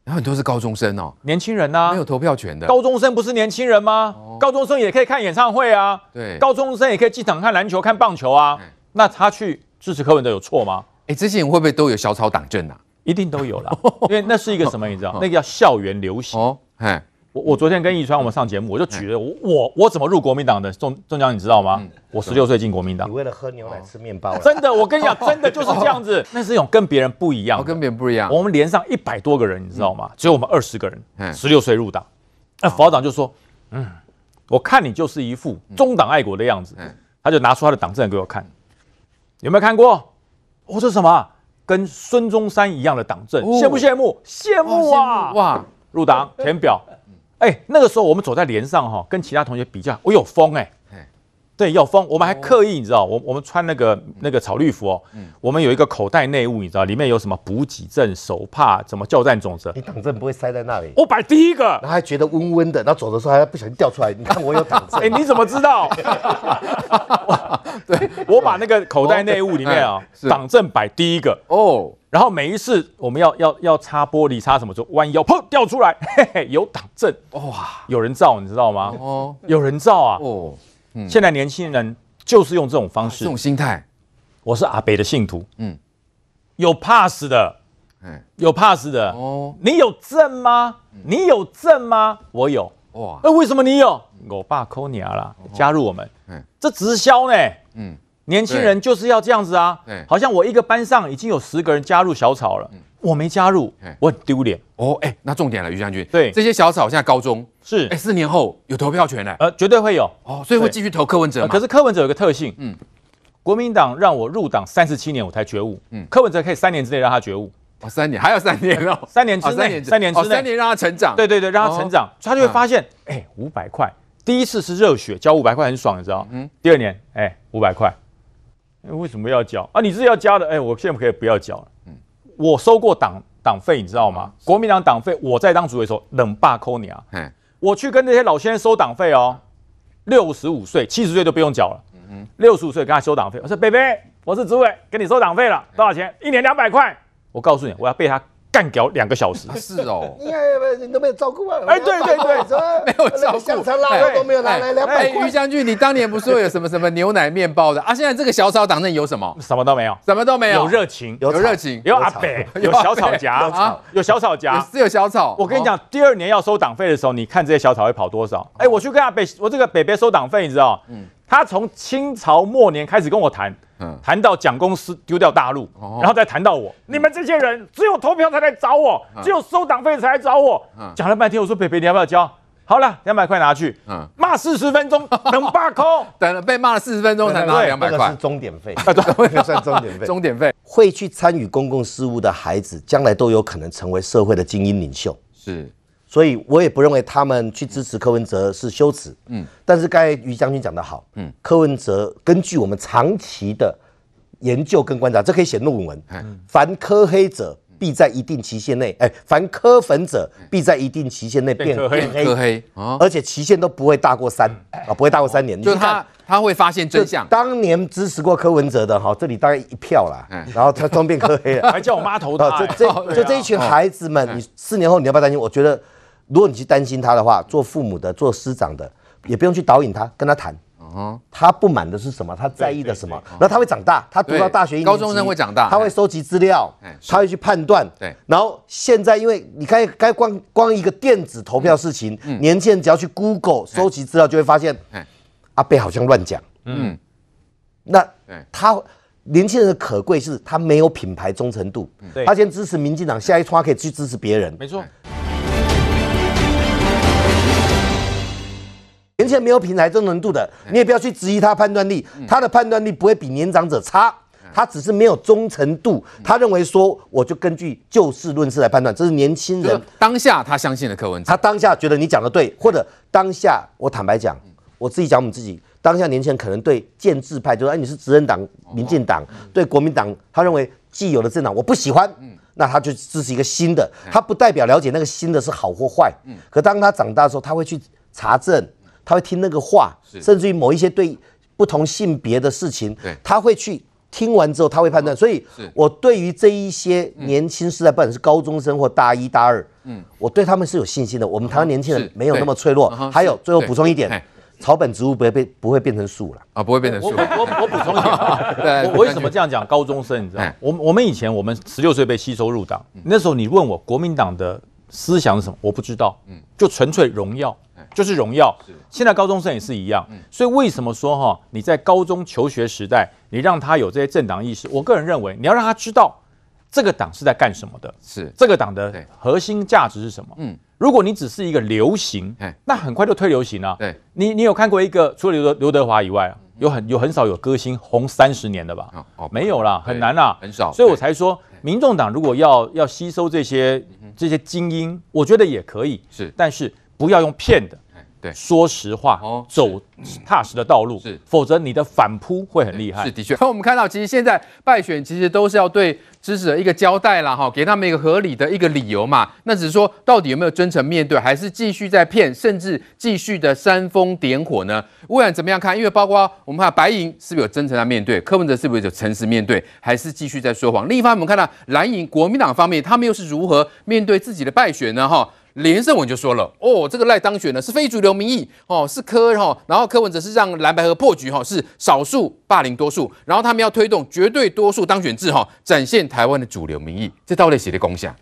然后很多是高中生哦，年轻人呐，没有投票权的。高中生不是年轻人吗？高中生也可以看演唱会啊，对，高中生也可以进场看篮球、看棒球啊，那他去支持柯文哲有错吗？哎，这些人会不会都有小草党证啊？一定都有了，因为那是一个什么？你知道，那个叫校园流行。哦，哎，我我昨天跟易川我们上节目，我就举了我我我怎么入国民党的，中中将你知道吗？我十六岁进国民党。你为了喝牛奶吃面包？真的，我跟你讲，真的就是这样子。那是一种跟别人不一样，跟别人不一样。我们连上一百多个人，你知道吗？只有我们二十个人，十六岁入党。那副长就说：“嗯，我看你就是一副中党爱国的样子。”他就拿出他的党证给我看，有没有看过？我说什么？跟孙中山一样的党政，羡不羡慕？羡慕啊！哇，入党填表，哎，那个时候我们走在连上哈，跟其他同学比较，我有风哎。对，要疯，我们还刻意，你知道，我我们穿那个那个草绿服哦，我们有一个口袋内务，你知道，里面有什么补给证、手帕、什么教战种子。你党证不会塞在那里？我摆第一个，然后还觉得温温的，然后走的时候还不小心掉出来。你看我有党证，哎，你怎么知道？对，我把那个口袋内务里面啊，党证摆第一个哦，然后每一次我们要要要擦玻璃、擦什么时候弯腰，砰掉出来，嘿嘿，有党证哇，有人照，你知道吗？哦，有人照啊，哦。现在年轻人就是用这种方式，这种心态。我是阿北的信徒，嗯，有 pass 的，有 pass 的。哦，你有证吗？你有证吗？我有。哇，那为什么你有？我爸抠你啊啦，加入我们。嗯，这直销呢？嗯，年轻人就是要这样子啊。好像我一个班上已经有十个人加入小草了。我没加入，我很丢脸哦。哎，那重点了，于将军。对，这些小草现在高中是，哎，四年后有投票权呢。呃，绝对会有哦，所以会继续投柯文哲。可是柯文哲有个特性，嗯，国民党让我入党三十七年我才觉悟，嗯，柯文哲可以三年之内让他觉悟。哦，三年还有三年 哦，三年之内，三年之内，三年让他成长。对对对，让他成长，他就会发现，哎，五百块，第一次是热血，交五百块很爽，你知道？嗯，第二年，哎，五百块，为什么要交啊？你是要加的，哎，我现在可以不要交了。嗯，我收过党。党费你知道吗？国民党党费，我在当主委的时候冷霸扣你啊！我去跟那些老先生收党费哦，六十五岁、七十岁就不用缴了。六十五岁跟他收党费，我说：“北北，我是主委，跟你收党费了，多少钱？一年两百块。”我告诉你，我要被他。干掉两个小时，是哦，你看你都没有照顾啊？哎，对对对，没有照顾，香肠拉肉都没有拿来两百块。于将军，你当年不是说有什么什么牛奶面包的？啊？现在这个小草党内有什么？什么都没有，什么都没有。有热情，有热情，有阿北，有小草夹。啊，有小草夹，是有小草。我跟你讲，第二年要收党费的时候，你看这些小草会跑多少？哎，我去跟阿北，我这个北北收党费，你知道？嗯，他从清朝末年开始跟我谈。谈到蒋公司丢掉大陆，然后再谈到我，你们这些人只有投票才来找我，只有收党费才来找我。讲了半天，我说：“北北，你要不要交？”好了，两百块拿去。嗯，骂四十分钟，能罢空，等了被骂了四十分钟才拿两百块，是钟点费，算钟点费。钟点费会去参与公共事务的孩子，将来都有可能成为社会的精英领袖。是。所以我也不认为他们去支持柯文哲是羞耻，嗯，但是刚才于将军讲得好，嗯，柯文哲根据我们长期的研究跟观察，这可以写论文，凡柯黑者必在一定期限内，哎，凡柯粉者必在一定期限内变黑，柯黑，而且期限都不会大过三啊，不会大过三年，就是他他会发现真相。当年支持过柯文哲的哈，这里大概一票啦，然后他装变柯黑了，还叫我妈投他，这这就这一群孩子们，你四年后你要不要担心？我觉得。如果你去担心他的话，做父母的、做师长的，也不用去导引他，跟他谈。他不满的是什么？他在意的什么？然后他会长大，他读到大学一年级，高中生会长大，他会收集资料，他会去判断。对。然后现在，因为你看该光光一个电子投票事情，年轻人只要去 Google 收集资料，就会发现，阿贝好像乱讲。嗯。那他年轻人的可贵是他没有品牌忠诚度。他先支持民进党，下一圈可以去支持别人。没错。年轻人没有品牌忠诚度的，你也不要去质疑他判断力，他的判断力不会比年长者差，他只是没有忠诚度。他认为说，我就根据就事论事来判断，这是年轻人当下他相信的柯文哲，他当下觉得你讲的对，或者当下我坦白讲，我自己讲我们自己，当下年轻人可能对建制派，就是哎你是执政党、民进党，对国民党，他认为既有的政党我不喜欢，那他就支持一个新的，他不代表了解那个新的是好或坏，可当他长大的时候，他会去查证。他会听那个话，甚至于某一些对不同性别的事情，他会去听完之后，他会判断。所以，我对于这一些年轻世代，不管是高中生或大一、大二，嗯，我对他们是有信心的。我们台湾年轻人没有那么脆弱。还有，最后补充一点，草本植物不会被不会变成树了。啊，不会变成树。我我我补充一点，我为什么这样讲？高中生，你知道，我我们以前我们十六岁被吸收入党，那时候你问我国民党的思想是什么，我不知道，嗯，就纯粹荣耀。就是荣耀。现在高中生也是一样，所以为什么说哈，你在高中求学时代，你让他有这些政党意识？我个人认为，你要让他知道这个党是在干什么的，是这个党的核心价值是什么。嗯，如果你只是一个流行，那很快就退流行了。对，你你有看过一个除了刘德刘德华以外，有很有很少有歌星红三十年的吧？哦，没有啦，很难啦，很少。所以我才说，民众党如果要要吸收这些这些精英，我觉得也可以。是，但是。不要用骗的，对，说实话，哦，走踏实的道路，是，否则你的反扑会很厉害。是的确，那 我们看到，其实现在败选其实都是要对支持者一个交代啦，哈，给他们一个合理的一个理由嘛。那只是说，到底有没有真诚面对，还是继续在骗，甚至继续的煽风点火呢？不管怎么样看，因为包括我们看白银是不是有真诚的面对，柯文哲是不是有诚实面对，还是继续在说谎？另一方面，我们看到蓝营国民党方面，他们又是如何面对自己的败选呢？哈。连胜文就说了，哦，这个赖当选呢是非主流民意，哦，是柯哈，然后柯文哲是让蓝白河破局哈，是少数霸凌多数，然后他们要推动绝对多数当选制哈，展现台湾的主流民意，这到底谁的功效？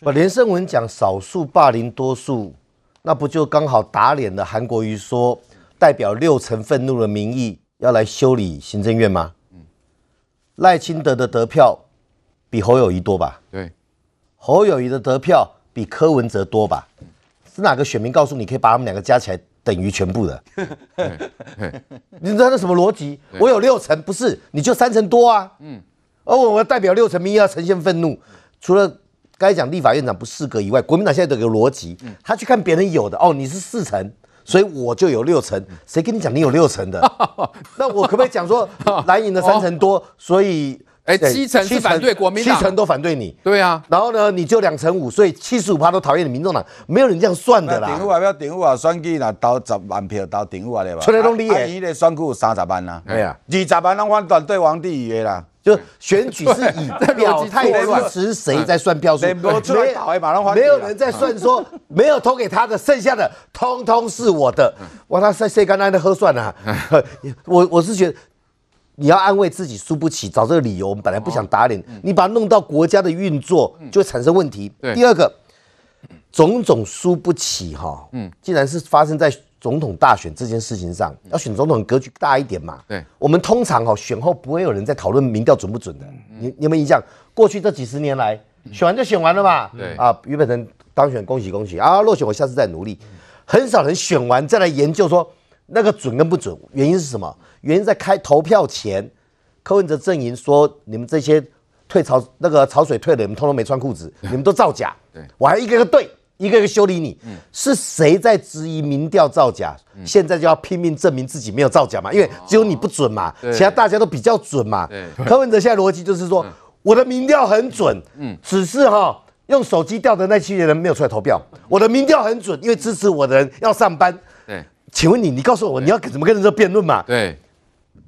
把连胜文讲少数霸凌多数，那不就刚好打脸了韩国瑜说代表六成愤怒的民意要来修理行政院吗？赖清德的得票比侯友谊多吧？对，侯友谊的得票。比柯文哲多吧？是哪个选民告诉你可以把他们两个加起来等于全部的？你知道那什么逻辑？我有六成，不是你就三成多啊？嗯，而我要代表六成民意要呈现愤怒，除了该讲立法院长不适格以外，国民党现在有个逻辑，他去看别人有的哦，你是四成，所以我就有六成。谁跟你讲你有六成的？那我可不可以讲说蓝营的三成多？所以。哎，七成是反对国民党，七成都反对你。对啊，然后呢，你就两成五，所以七十五趴都讨厌你民众党，没有人这样算的啦。顶户啊，要顶户啊，选举啦投十万票投顶户啊，对吧？出来拢你诶，伊的选举有三十万呐。对呀，二十万拢反对王定宇的啦。就选举是以表态支持谁在算票数，没没有人在算说 没有投给他的，剩下的通通是我的。哇，他谁谁刚才的喝算啊？我我是觉得。你要安慰自己输不起，找这个理由。我们本来不想打脸，你把它弄到国家的运作，就会产生问题。第二个，种种输不起哈，嗯，既然是发生在总统大选这件事情上，要选总统格局大一点嘛。对，我们通常哈选后不会有人在讨论民调准不准的。你你有没有印象？过去这几十年来，选完就选完了嘛。对啊，于本成当选，恭喜恭喜啊！落选我下次再努力。很少人选完再来研究说那个准跟不准，原因是什么？原因在开投票前，柯文哲阵营说，你们这些退潮那个潮水退了，你们通通没穿裤子，你们都造假。对，我还一个一个对，一个一个修理你。是谁在质疑民调造假？现在就要拼命证明自己没有造假嘛，因为只有你不准嘛，其他大家都比较准嘛。柯文哲现在逻辑就是说，我的民调很准，嗯，只是哈用手机调的那些人没有出来投票。我的民调很准，因为支持我的人要上班。对，请问你，你告诉我你要怎么跟人家辩论嘛？对。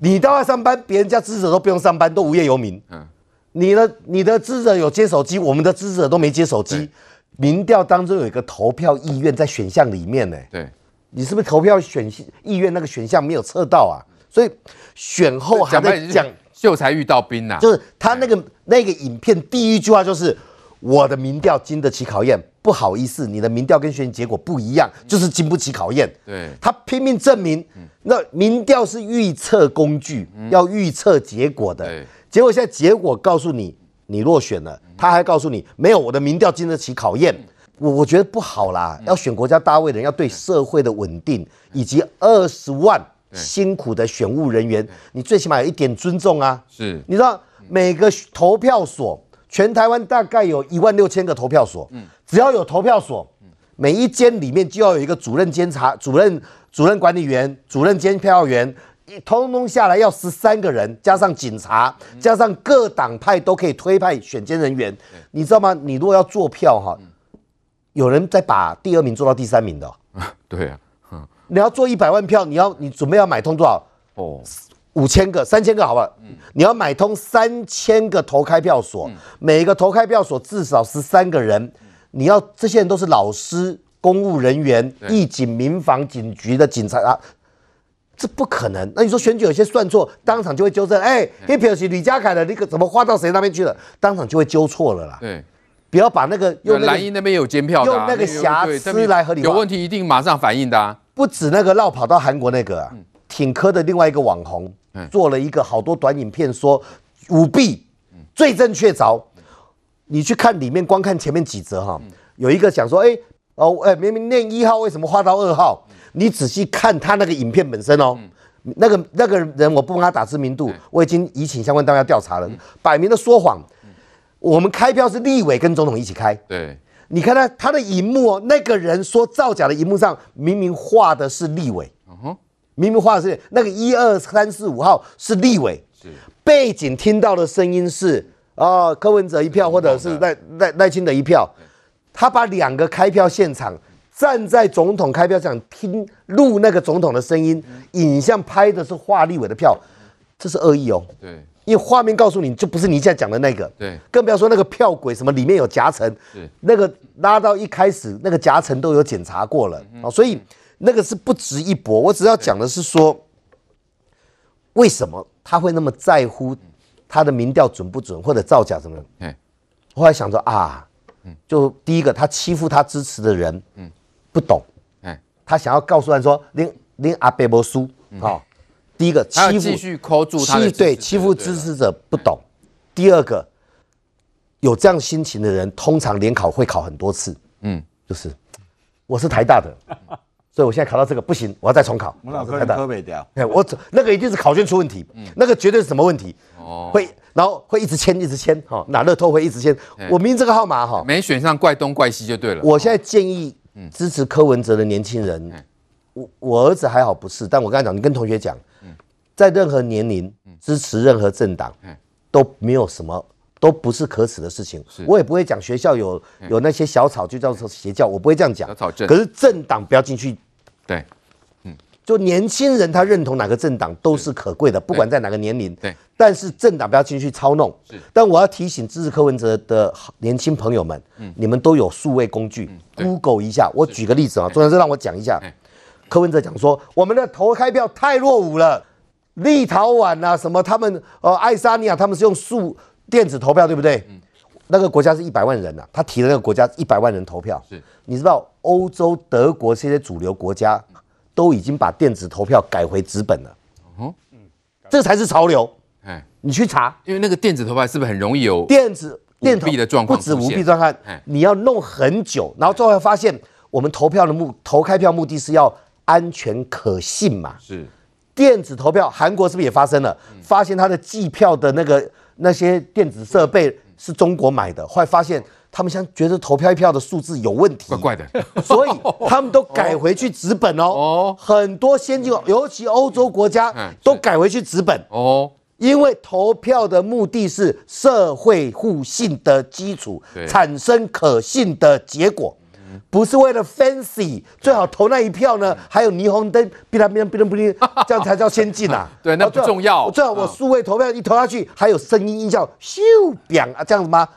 你都要上班，别人家支持者都不用上班，都无业游民。嗯，你的你的支持者有接手机，我们的支持者都没接手机。民调当中有一个投票意愿在选项里面呢。对，你是不是投票选意愿那个选项没有测到啊？所以选后还在讲秀才遇到兵呐，就是他那个那个影片第一句话就是我的民调经得起考验。不好意思，你的民调跟选举结果不一样，就是经不起考验。对，他拼命证明，那民调是预测工具，要预测结果的。结果现在结果告诉你，你落选了，他还告诉你，没有我的民调经得起考验。我我觉得不好啦，要选国家大位的人，要对社会的稳定以及二十万辛苦的选务人员，你最起码有一点尊重啊。是，你知道每个投票所，全台湾大概有一万六千个投票所，嗯。只要有投票所，每一间里面就要有一个主任监察、主任、主任管理员、主任监票员，一通通下来要十三个人，加上警察，加上各党派都可以推派选监人员，你知道吗？你如果要做票哈，有人在把第二名做到第三名的，对啊。你要做一百万票，你要你准备要买通多少？哦，五千个、三千个，好不好？嗯，你要买通三千个投开票所，嗯、每一个投开票所至少十三个人，嗯、你要这些人都是老师、公务人员、义警、民防、警局的警察啊，这不可能。那你说选举有些算错，当场就会纠正。哎，那票是李家凯的，那个怎么划到谁那边去了？当场就会纠错了啦。对。不要把那个用蓝营那边有监票的，用那个瑕疵来合理化，有问题一定马上反映的啊。不止那个绕跑到韩国那个啊，挺科的另外一个网红做了一个好多短影片，说舞弊，罪证确凿。你去看里面，光看前面几则哈，有一个讲说，哎哦哎，明明念一号，为什么划到二号？你仔细看他那个影片本身哦，那个那个人我不帮他打知名度，我已经已请相关单位要调查了，摆明的说谎。我们开票是立委跟总统一起开。对，你看他他的荧幕哦，那个人说造假的荧幕上明明画的是立委，嗯哼，明明画的是那个一二三四五号是立委，是。背景听到的声音是哦柯文哲一票，或者是赖赖赖清德一票，他把两个开票现场站在总统开票现场听录那个总统的声音，影像拍的是画立委的票，这是恶意哦。对。因为画面告诉你就不是你现在讲的那个，对，更不要说那个票轨什么里面有夹层，是。那个拉到一开始那个夹层都有检查过了。啊，所以那个是不值一驳。我只要讲的是说，为什么他会那么在乎他的民调准不准或者造假什么？嗯，后来想着啊，就第一个他欺负他支持的人，嗯，不懂，嗯，他想要告诉人说，您您阿伯没输啊。第一个欺负，继续扣住他的，对，欺负支持者不懂。第二个，有这样心情的人，通常联考会考很多次。嗯，就是我是台大的，所以我现在考到这个不行，我要再重考。我老是台大，我那个一定是考卷出问题，那个绝对是什么问题？哦，会然后会一直签，一直签，哈，拿乐透会一直签。我明这个号码哈，没选上怪东怪西就对了。我现在建议支持柯文哲的年轻人，我我儿子还好不是，但我刚才讲，你跟同学讲。嗯在任何年龄支持任何政党，都没有什么，都不是可耻的事情。我也不会讲学校有有那些小草就叫做邪教，我不会这样讲。可是政党不要进去。对，嗯就年轻人他认同哪个政党都是可贵的，不管在哪个年龄。对，但是政党不要进去操弄。但我要提醒支持柯文哲的年轻朋友们，你们都有数位工具，Google 一下。我举个例子啊，重要是让我讲一下。柯文哲讲说，我们的投开票太落伍了。立陶宛啊，什么他们呃，爱沙尼亚他们是用数电子投票，对不对？嗯。那个国家是一百万人呐、啊，他提的那个国家一百万人投票。是。你知道欧洲德国这些主流国家都已经把电子投票改回纸本了。嗯。这才是潮流。哎。你去查，因为那个电子投票是不是很容易有电子电子的状况？不止无弊状况，你要弄很久，然后最后发现我们投票的目投开票目的是要安全可信嘛？是。电子投票，韩国是不是也发生了？发现他的计票的那个那些电子设备是中国买的，后来发现他们现在觉得投票一票的数字有问题，怪怪的，所以他们都改回去纸本哦。哦，很多先进，尤其欧洲国家都改回去纸本哦，因为投票的目的是社会互信的基础，产生可信的结果。不是为了 fancy，最好投那一票呢？还有霓虹灯，哔啦哔啦哔啦哔啦，这样才叫先进啊！对，那不重要。最好我数位投票一投下去，还有声音音效，咻，响啊，这样子吗？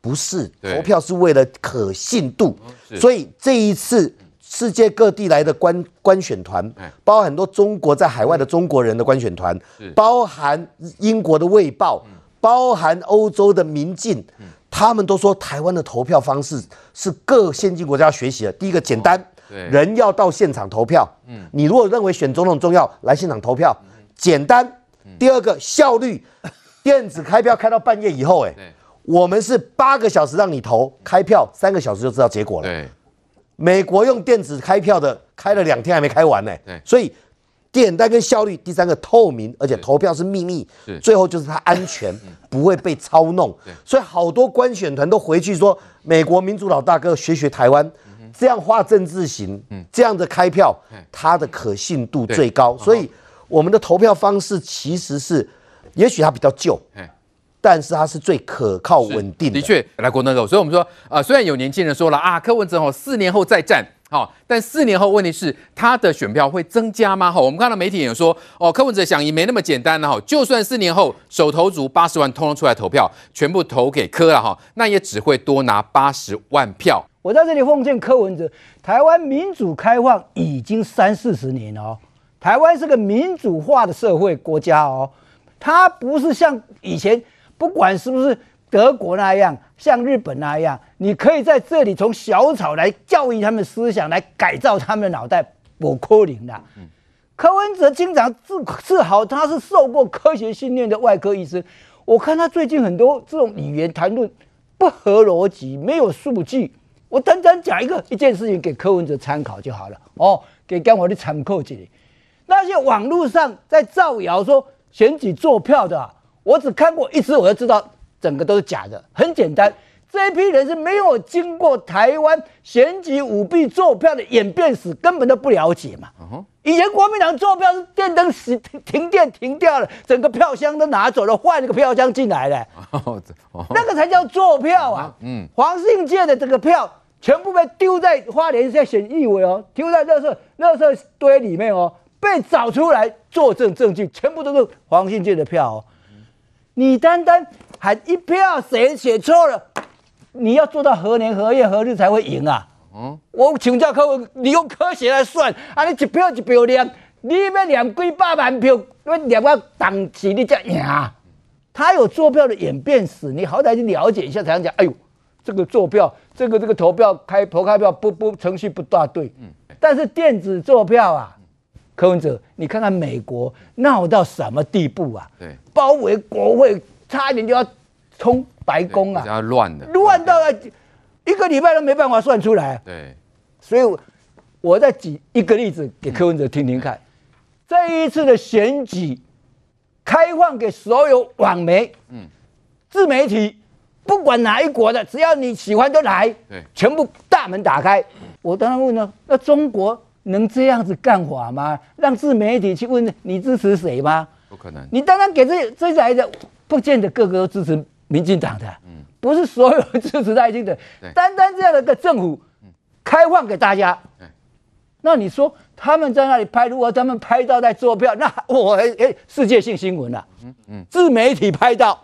不是，投票是为了可信度。所以这一次世界各地来的观观选团，包含很多中国在海外的中国人的观选团，包含英国的卫报，包含欧洲的民进。他们都说台湾的投票方式是各先进国家学习的。第一个简单，人要到现场投票。嗯，你如果认为选总统重要，来现场投票，简单。第二个效率，电子开票开到半夜以后，哎，我们是八个小时让你投，开票三个小时就知道结果了。对，美国用电子开票的开了两天还没开完呢。对，所以简单跟效率，第三个透明，而且投票是秘密，最后就是它安全，不会被操弄。所以好多观选团都回去说，美国民主老大哥学学台湾，这样画政治型，这样的开票，它的可信度最高。所以我们的投票方式其实是，也许它比较旧，但是它是最可靠稳定的。的确，来国那个，所以我们说，呃，虽然有年轻人说了啊，柯文哲哦，四年后再战。好，但四年后问题是他的选票会增加吗？好，我们看到媒体也说，哦，柯文哲想赢没那么简单了哈。就算四年后手头足八十万通通出来投票，全部投给柯了哈，那也只会多拿八十万票。我在这里奉劝柯文哲，台湾民主开放已经三四十年了哦，台湾是个民主化的社会国家哦，它不是像以前，不管是不是。德国那样，像日本那样，你可以在这里从小草来教育他们思想，来改造他们的脑袋，我可能的。柯文哲经常自自豪他是受过科学训练的外科医生，我看他最近很多这种语言谈论不合逻辑，没有数据。我单单讲一个一件事情给柯文哲参考就好了哦，给跟我的参考这里，那些网络上在造谣说选举作票的，我只看过一次，我就知道。整个都是假的，很简单，这一批人是没有经过台湾选举舞弊作票的演变史，根本都不了解嘛。以前国民党作票是电灯死停电停掉了，整个票箱都拿走了，换一个票箱进来了，那个才叫作票啊。嗯，黄信介的这个票全部被丢在花莲县选议委哦，丢在垃圾垃圾堆里面哦，被找出来作证证据，全部都是黄信介的票哦。你单单。还一票谁写错了？你要做到何年何月何日才会赢啊？嗯，我请教柯文，你用科学来算啊？你一票一票念，你要念几百万票，要念到当期你才赢啊。他有坐票的演变史，你好歹去了解一下才能讲。哎呦，这个坐票，这个这个投票开投开票不不程序不大对。嗯，但是电子坐票啊，柯文哲，你看看美国闹到什么地步啊？对，包围国会。差一点就要冲白宫啊！要乱的，乱到一个礼拜都没办法算出来。对，所以我再举一个例子给柯文哲听听看。这一次的选举开放给所有网媒、嗯，自媒体，不管哪一国的，只要你喜欢都来，对，全部大门打开。我当然问了，那中国能这样子干法吗？让自媒体去问你支持谁吗？不可能。你当然给这这来的。不见得个个都支持民进党的，嗯，不是所有支持赖清德，单单这样的一个政府开放给大家，那你说他们在那里拍，如果他们拍到在作票，那 我哎哎，世界性新闻了，嗯嗯，自媒体拍到，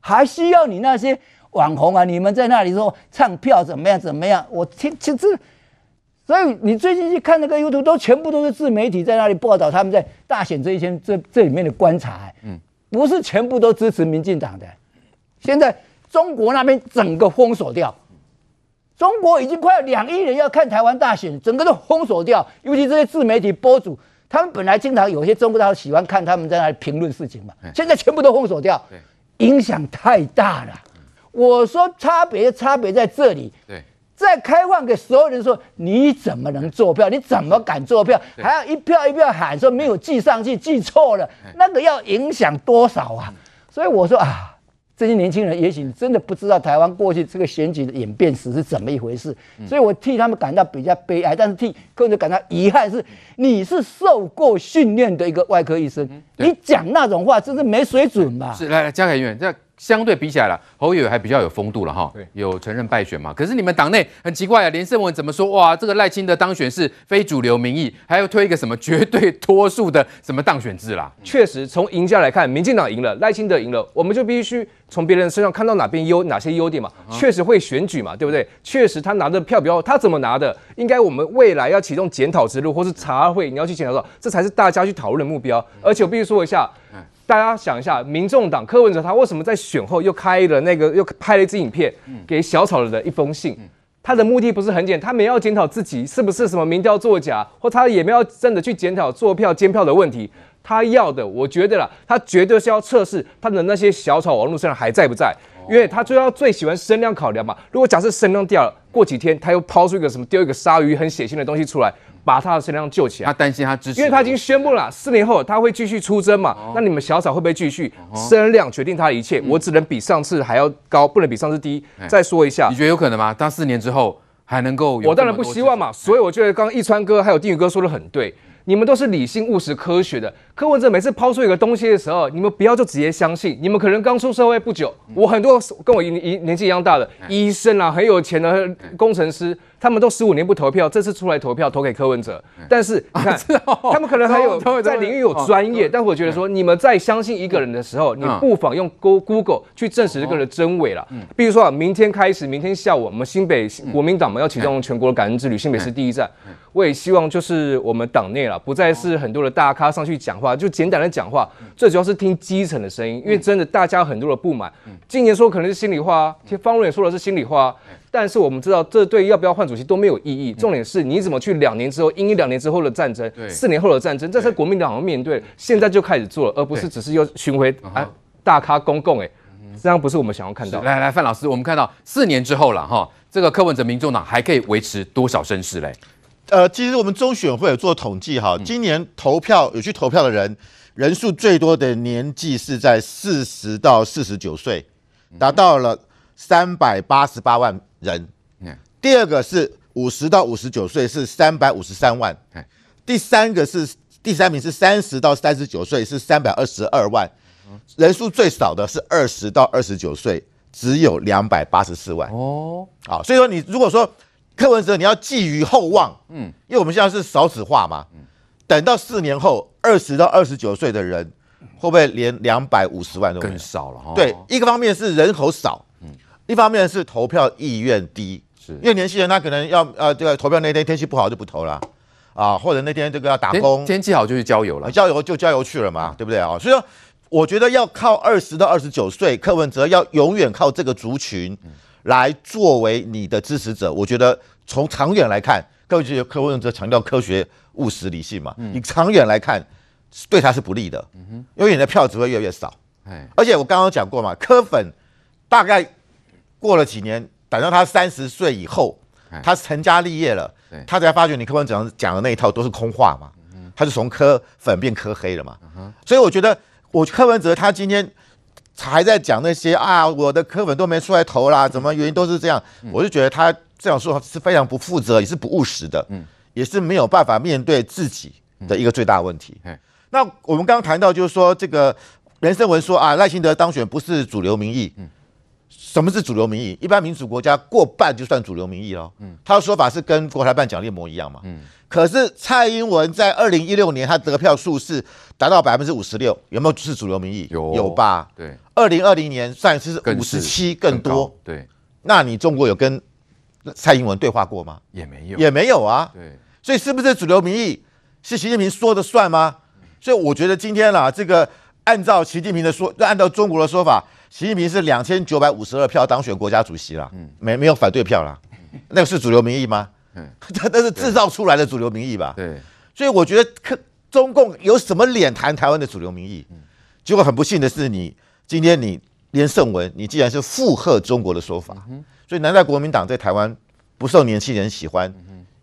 还需要你那些网红啊？你们在那里说唱票怎么样怎么样？我听其实，所以你最近去看那个 YouTube，都全部都是自媒体在那里报道他们在大选这一天这这里面的观察，嗯。不是全部都支持民进党的，现在中国那边整个封锁掉，中国已经快要两亿人要看台湾大选，整个都封锁掉。尤其这些自媒体博主，他们本来经常有些中国大陆喜欢看他们在那里评论事情嘛，现在全部都封锁掉，影响太大了。我说差别差别在这里。再开放给所有人说，你怎么能作票？你怎么敢作票？还要一票一票喊说没有记上去，记错了，那个要影响多少啊？所以我说啊，这些年轻人也许你真的不知道台湾过去这个选举的演变史是怎么一回事，所以我替他们感到比较悲哀，但是替个人感到遗憾是，你是受过训练的一个外科医生，你讲那种话真是没水准嘛？是来来，嘉凯议员这。相对比起来了，侯友宜还比较有风度了哈，有承认败选嘛？可是你们党内很奇怪啊，连胜文怎么说？哇，这个赖清德当选是非主流民意，还要推一个什么绝对多数的什么当选制啦？确实，从赢家来看，民进党赢了，赖清德赢了，我们就必须从别人身上看到哪边优哪些优点嘛？确实会选举嘛，对不对？确实他拿的票比较，他怎么拿的？应该我们未来要启动检讨之路，或是查会，你要去检讨到，这才是大家去讨论的目标。而且我必须说一下。大家想一下，民众党柯文哲他为什么在选后又开了那个又拍了一支影片，给小草的一封信？他的目的不是很简单，他没有要检讨自己是不是什么民调作假，或他也没有真的去检讨作票监票的问题。他要的，我觉得啦，他绝对是要测试他的那些小草网络上还在不在，因为他最要最喜欢声量考量嘛。如果假设声量掉了，过几天他又抛出一个什么丢一个鲨鱼很血腥的东西出来，把他的声量救起来。他担心他支持，因为他已经宣布了，四年后他会继续出征嘛。那你们小草会不会继续？声量决定他的一切。我只能比上次还要高，不能比上次低。再说一下，你觉得有可能吗？他四年之后还能够？我当然不希望嘛。所以我觉得刚刚一川哥还有丁宇哥说的很对。你们都是理性、务实、科学的。柯文哲每次抛出一个东西的时候，你们不要就直接相信。你们可能刚出社会不久，我很多跟我年纪一样大的医生啊，很有钱的工程师。他们都十五年不投票，这次出来投票投给柯文哲，但是 你看，他们可能还有 在领域有专业，但我觉得说，你们在相信一个人的时候，你不妨用 Google 去证实这个人的真伪了。比如说啊，明天开始，明天下午，我们新北国民党嘛要启动全国的感恩之旅，新北市第一站。我也希望就是我们党内了，不再是很多的大咖上去讲话，就简单的讲话，最主要是听基层的声音，因为真的大家很多的不满。今年说可能是心里话，方瑞也说的是心里话。但是我们知道，这对要不要换主席都没有意义。重点是你怎么去两年之后，因一两年之后的战争，四年后的战争，这是国民党要面对，现在就开始做了，而不是只是又巡回啊大咖公共哎，这样不是我们想要看到。来来，范老师，我们看到四年之后了哈，这个柯文哲民众党还可以维持多少声势嘞？呃，其实我们中选会有做统计哈，今年投票有去投票的人人数最多的年纪是在四十到四十九岁，达到了三百八十八万。人，第二个是五十到五十九岁是三百五十三万，第三个是第三名是三十到三十九岁是三百二十二万，人数最少的是二十到二十九岁，只有两百八十四万。哦，好，所以说你如果说柯文哲你要寄予厚望，嗯，因为我们现在是少子化嘛，等到四年后二十到二十九岁的人会不会连两百五十万都更少了？哈，对，一个方面是人口少。一方面是投票意愿低，是因为年轻人他可能要呃这个投票那天天气不好就不投了，啊，或者那天这个要打工，天，天气好就去郊游了，郊游就郊游去了嘛，对不对啊？所以说，我觉得要靠二十到二十九岁，柯文哲要永远靠这个族群来作为你的支持者。我觉得从长远来看，各位觉得柯文哲强调科学、务实、理性嘛，你长远来看对他是不利的，因为你的票只会越来越少。而且我刚刚讲过嘛，柯粉大概。过了几年，等到他三十岁以后，他成家立业了，他才发觉你柯文哲讲的那一套都是空话嘛，他就从柯粉变柯黑了嘛。所以我觉得，我柯文哲他今天还在讲那些啊，我的柯粉都没出来投啦，怎么原因都是这样，我就觉得他这样说是非常不负责，也是不务实的，也是没有办法面对自己的一个最大问题。那我们刚刚谈到就是说，这个连胜文说啊，赖清德当选不是主流民意。什么是主流民意？一般民主国家过半就算主流民意了。嗯，他的说法是跟国台办讲的一模一样嘛。嗯，可是蔡英文在二零一六年他得票数是达到百分之五十六，有没有是主流民意？有，有吧？对。二零二零年算是五十七更多。对。那你中国有跟蔡英文对话过吗？也没有，也没有啊。对。所以是不是主流民意是习近平说的算吗？所以我觉得今天啦，这个按照习近平的说，按照中国的说法。习近平是两千九百五十二票当选国家主席了，嗯，没没有反对票了，那个是主流民意吗？嗯，那是制造出来的主流民意吧？对，所以我觉得，中共有什么脸谈台湾的主流民意？结果很不幸的是，你今天你连胜文，你既然是附和中国的说法，所以难怪国民党在台湾不受年轻人喜欢，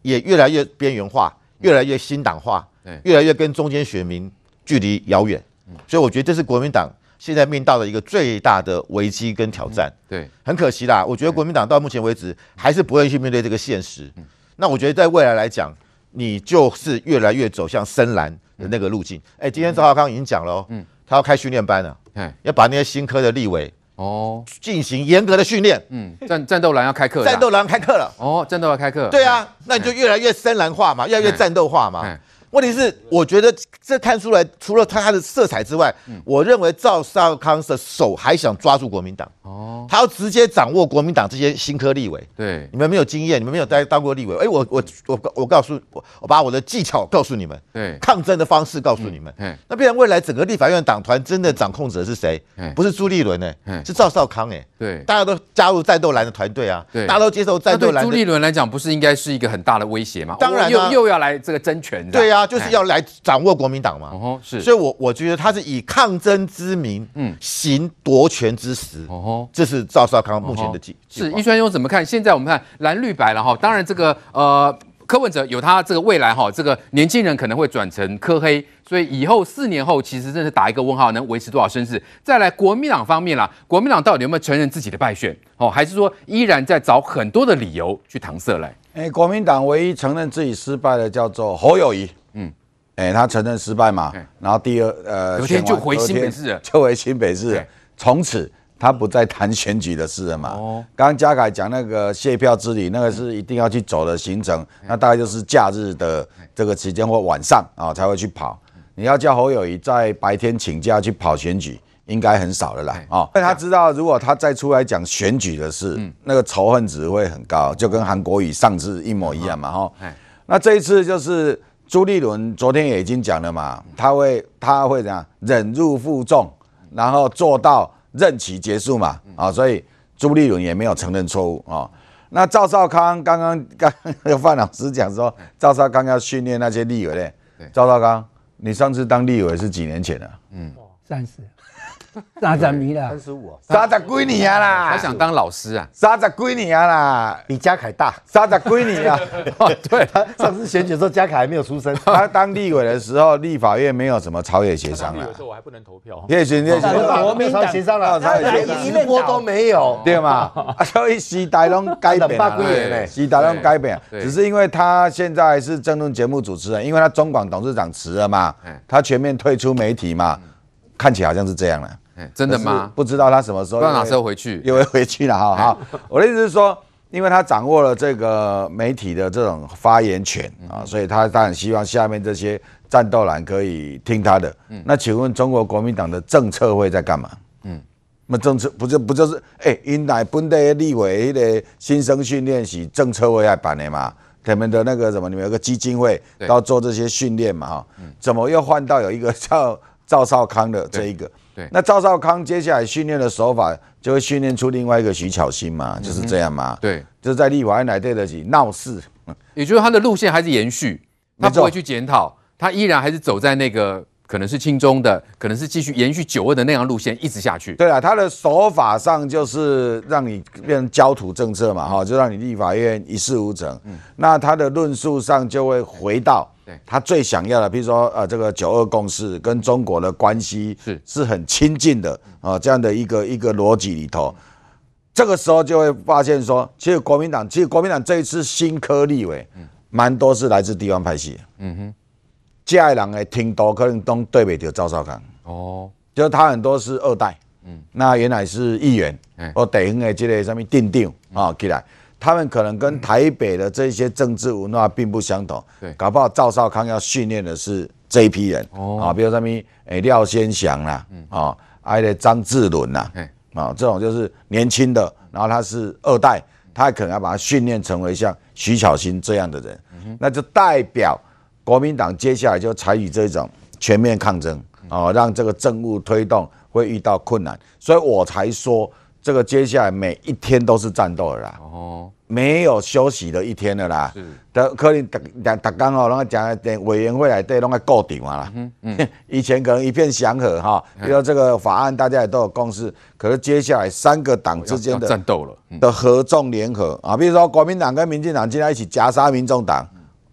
也越来越边缘化，越来越新党化，越来越跟中间选民距离遥远。所以我觉得这是国民党。现在面临到的一个最大的危机跟挑战，对，很可惜啦。我觉得国民党到目前为止还是不会去面对这个现实。那我觉得在未来来讲，你就是越来越走向深蓝的那个路径。哎，今天赵浩康已经讲了哦，嗯，他要开训练班了，嗯，要把那些新科的立委哦。进行严格的训练，嗯，战战斗蓝要开课，战斗蓝开课了，哦，战斗要开课，对啊，那你就越来越深蓝化嘛，越来越战斗化嘛。问题是，我觉得这看出来，除了他他的色彩之外，嗯、我认为赵少康的手还想抓住国民党。哦，他要直接掌握国民党这些新科立委。对，你们没有经验，你们没有当当过立委。哎，我我我我告诉我，我把我的技巧告诉你们。对，抗争的方式告诉你们。嗯，那必然未来整个立法院党团真的掌控者是谁？不是朱立伦呢？是赵少康哎。对，大家都加入战斗蓝的团队啊。对，大家都接受战斗蓝。朱立伦来讲，不是应该是一个很大的威胁吗？当然，又又要来这个争权。对呀。啊，就是要来掌握国民党嘛。哦，是。所以我我觉得他是以抗争之名，嗯，行夺权之实。哦，这是赵少康目前的计。是易川兄怎么看？现在我们看蓝绿白了哈，当然这个呃。柯文哲有他这个未来哈，这个年轻人可能会转成柯黑，所以以后四年后其实真是打一个问号，能维持多少声势？再来国民党方面啦，国民党到底有没有承认自己的败选？哦，还是说依然在找很多的理由去搪塞来？哎，国民党唯一承认自己失败的叫做侯友宜，嗯，哎，他承认失败嘛，然后第二呃，有天就回新北市，就回新北市，从此。他不再谈选举的事了嘛？哦，刚刚嘉凯讲那个谢票之旅，那个是一定要去走的行程，那大概就是假日的这个时间或晚上啊才会去跑。你要叫侯友宜在白天请假去跑选举，应该很少的啦啊。但他知道，如果他再出来讲选举的事，那个仇恨值会很高，就跟韩国瑜上次一模一样嘛哈。那这一次就是朱立伦昨天也已经讲了嘛，他会他会怎样忍辱负重，然后做到。任期结束嘛，啊，所以朱立伦也没有承认错误啊。那赵少康刚刚刚那个范老师讲说，赵少康要训练那些立委嘞。赵少康，你上次当立委是几年前的？嗯，三十。三十米了，三十五，三十几年啊啦！他想当老师啊，三十几年啊啦，比嘉凯大，三十几年啊。对，他 上次选举的时候，嘉凯还没有出生。他当立委的时候，立法院没有什么朝野协商了。有时候我还不能投票。也行也行，我没有朝野协商了，一波都没有，对嘛？所以时代都改变了，时代都改变，只是因为他现在是政论节目主持人，因为他中广董事长辞了嘛，他全面退出媒体嘛。看起来好像是这样了，真的吗？不知道他什么时候，不知道哪时候回去，又会回去了哈。好，我的意思是说，因为他掌握了这个媒体的这种发言权啊，所以他当然希望下面这些战斗蓝可以听他的。那请问中国国民党的政策会在干嘛？嗯，那政策不就不就是哎，因来本地立委的新生训练是政策会来办的嘛？他们的那个什么，你们有个基金会要做这些训练嘛？哈，怎么又换到有一个叫？赵少康的这一个，对，对，那赵少康接下来训练的手法，就会训练出另外一个徐巧芯嘛，就是这样嘛，对，就是在立法院来对得起闹事，也就是他的路线还是延续，他不会去检讨，他依然还是走在那个。可能是轻中的，可能是继续延续九二的那样路线一直下去。对啊，他的手法上就是让你变成焦土政策嘛，哈，就让你立法院一事无成。嗯，那他的论述上就会回到他最想要的，比如说呃，这个九二共识跟中国的关系是。是很亲近的啊，这样的一个一个逻辑里头，这个时候就会发现说，其实国民党，其实国民党这一次新科立委，蛮多是来自地方派系。嗯哼。下一人的听多可能都对不着赵少康。哦，就是他很多是二代，嗯，那原来是议员，哦，地方的这个什么定定啊，起来，他们可能跟台北的这些政治文化并不相同，对，搞不好赵少康要训练的是这一批人，哦，啊，比如什么诶廖先祥啦，啊，还有张志伦呐，啊，这种就是年轻的，然后他是二代，他可能要把他训练成为像徐巧芯这样的人，那就代表。国民党接下来就采取这种全面抗争啊，让这个政务推动会遇到困难，所以我才说这个接下来每一天都是战斗的啦，哦，没有休息的一天的啦，是。的，可能大大大刚哦，然后讲点委员会来对，弄个固定嘛啦，嗯嗯，以前可能一片祥和哈，比如这个法案大家也都有共识，可是接下来三个党之间的战斗了。的合纵联合。啊，比如说国民党跟民进党进来一起夹杀民众党。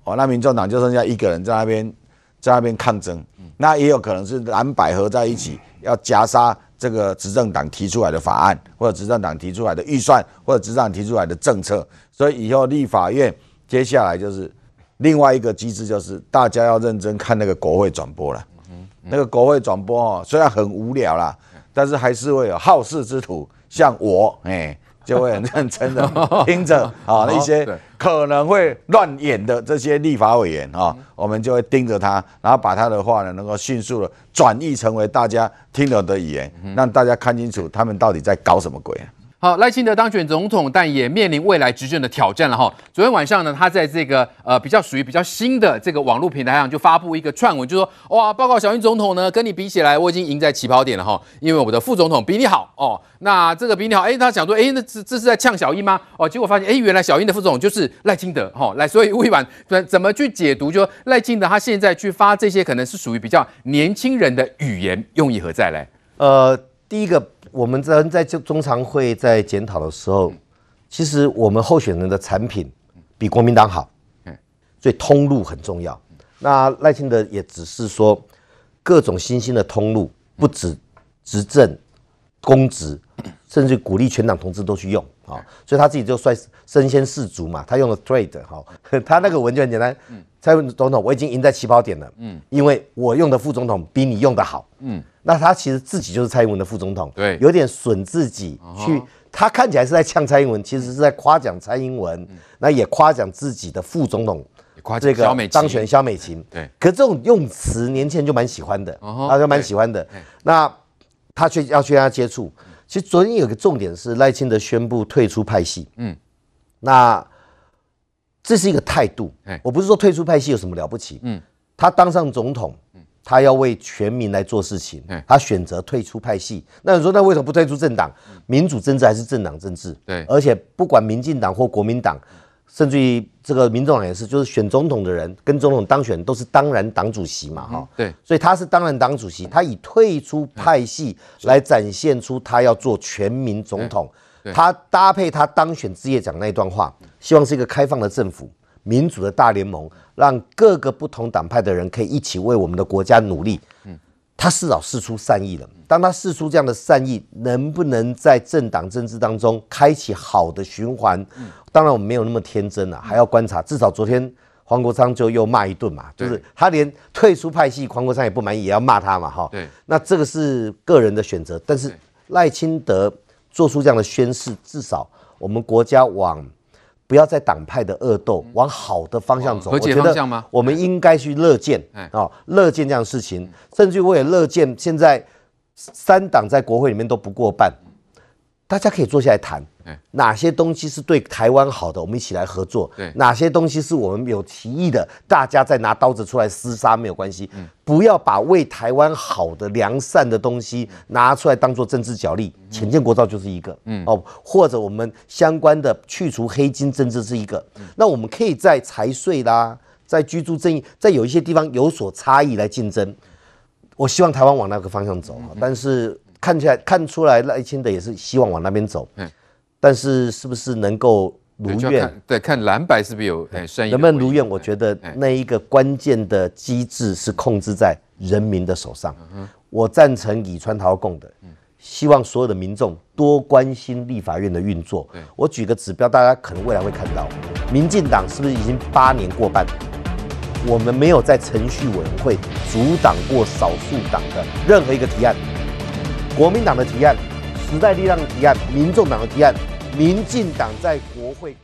哦，那民众党就剩下一个人在那边，在那边抗争，那也有可能是蓝白合在一起，要夹杀这个执政党提出来的法案，或者执政党提出来的预算，或者执政党提出来的政策。所以以后立法院接下来就是另外一个机制，就是大家要认真看那个国会转播了。那个国会转播哦，虽然很无聊啦，但是还是会有好事之徒，像我，哎。就会很认真的 听着啊，那些可能会乱演的这些立法委员啊，我们就会盯着他，然后把他的话呢，能够迅速的转译成为大家听懂的语言，让大家看清楚他们到底在搞什么鬼。好，赖清德当选总统，但也面临未来执政的挑战了哈。昨天晚上呢，他在这个呃比较属于比较新的这个网络平台上就发布一个串文，就说哇，报告小英总统呢，跟你比起来，我已经赢在起跑点了哈，因为我的副总统比你好哦。那这个比你好，哎，他想说，哎，那这这是在呛小英吗？哦，结果发现，哎，原来小英的副总就是赖清德哈。来，所以魏婉怎怎么去解读，就说赖清德他现在去发这些，可能是属于比较年轻人的语言，用意何在嘞？呃，第一个。我们在在中中常会在检讨的时候，其实我们候选人的产品比国民党好，所以通路很重要。那赖清德也只是说各种新兴的通路，不止执政、公职，甚至鼓励全党同志都去用啊。所以他自己就率身先士卒嘛，他用了 trade 哈，他那个文就很简单。蔡文总统，我已经赢在起跑点了，嗯，因为我用的副总统比你用的好，嗯。那他其实自己就是蔡英文的副总统，对，有点损自己去。他看起来是在呛蔡英文，其实是在夸奖蔡英文，那也夸奖自己的副总统，这个当选萧美琴。对，可这种用词，年轻人就蛮喜欢的，大家蛮喜欢的。那他却要去跟他接触。其实昨天有个重点是赖清德宣布退出派系，嗯，那这是一个态度。我不是说退出派系有什么了不起，嗯，他当上总统。他要为全民来做事情，他选择退出派系。那你说，那为什么不退出政党？民主政治还是政党政治？对，而且不管民进党或国民党，甚至于这个民众党也是，就是选总统的人跟总统当选都是当然党主席嘛，哈。对，所以他是当然党主席，他以退出派系来展现出他要做全民总统。他搭配他当选之夜讲那一段话，希望是一个开放的政府。民主的大联盟，让各个不同党派的人可以一起为我们的国家努力。嗯，他至少释出善意了。当他试出这样的善意，能不能在政党政治当中开启好的循环？当然我们没有那么天真啊，还要观察。至少昨天黄国昌就又骂一顿嘛，就是他连退出派系，黄国昌也不满意，也要骂他嘛，哈。对，那这个是个人的选择。但是赖清德做出这样的宣誓，至少我们国家往。不要在党派的恶斗，往好的方向走。和解方向吗？我们应该去乐见啊，乐见这样的事情。甚至我也乐见现在三党在国会里面都不过半，大家可以坐下来谈。哪些东西是对台湾好的，我们一起来合作。对，哪些东西是我们有提议的，大家再拿刀子出来厮杀没有关系。嗯，不要把为台湾好的良善的东西拿出来当做政治角力。浅见国造就是一个，嗯哦，或者我们相关的去除黑金政治是一个。那我们可以在财税啦，在居住正义，在有一些地方有所差异来竞争。我希望台湾往那个方向走，但是看起来看出来赖清德也是希望往那边走。嗯。但是是不是能够如愿？对，看蓝白是不是有善意？能不能如愿？我觉得那一个关键的机制是控制在人民的手上。我赞成以川陶共的，希望所有的民众多关心立法院的运作。我举个指标，大家可能未来会看到，民进党是不是已经八年过半？我们没有在程序委员会阻挡过少数党的任何一个提案，国民党的提案。时代力量的提案，民众党的提案，民进党在国会。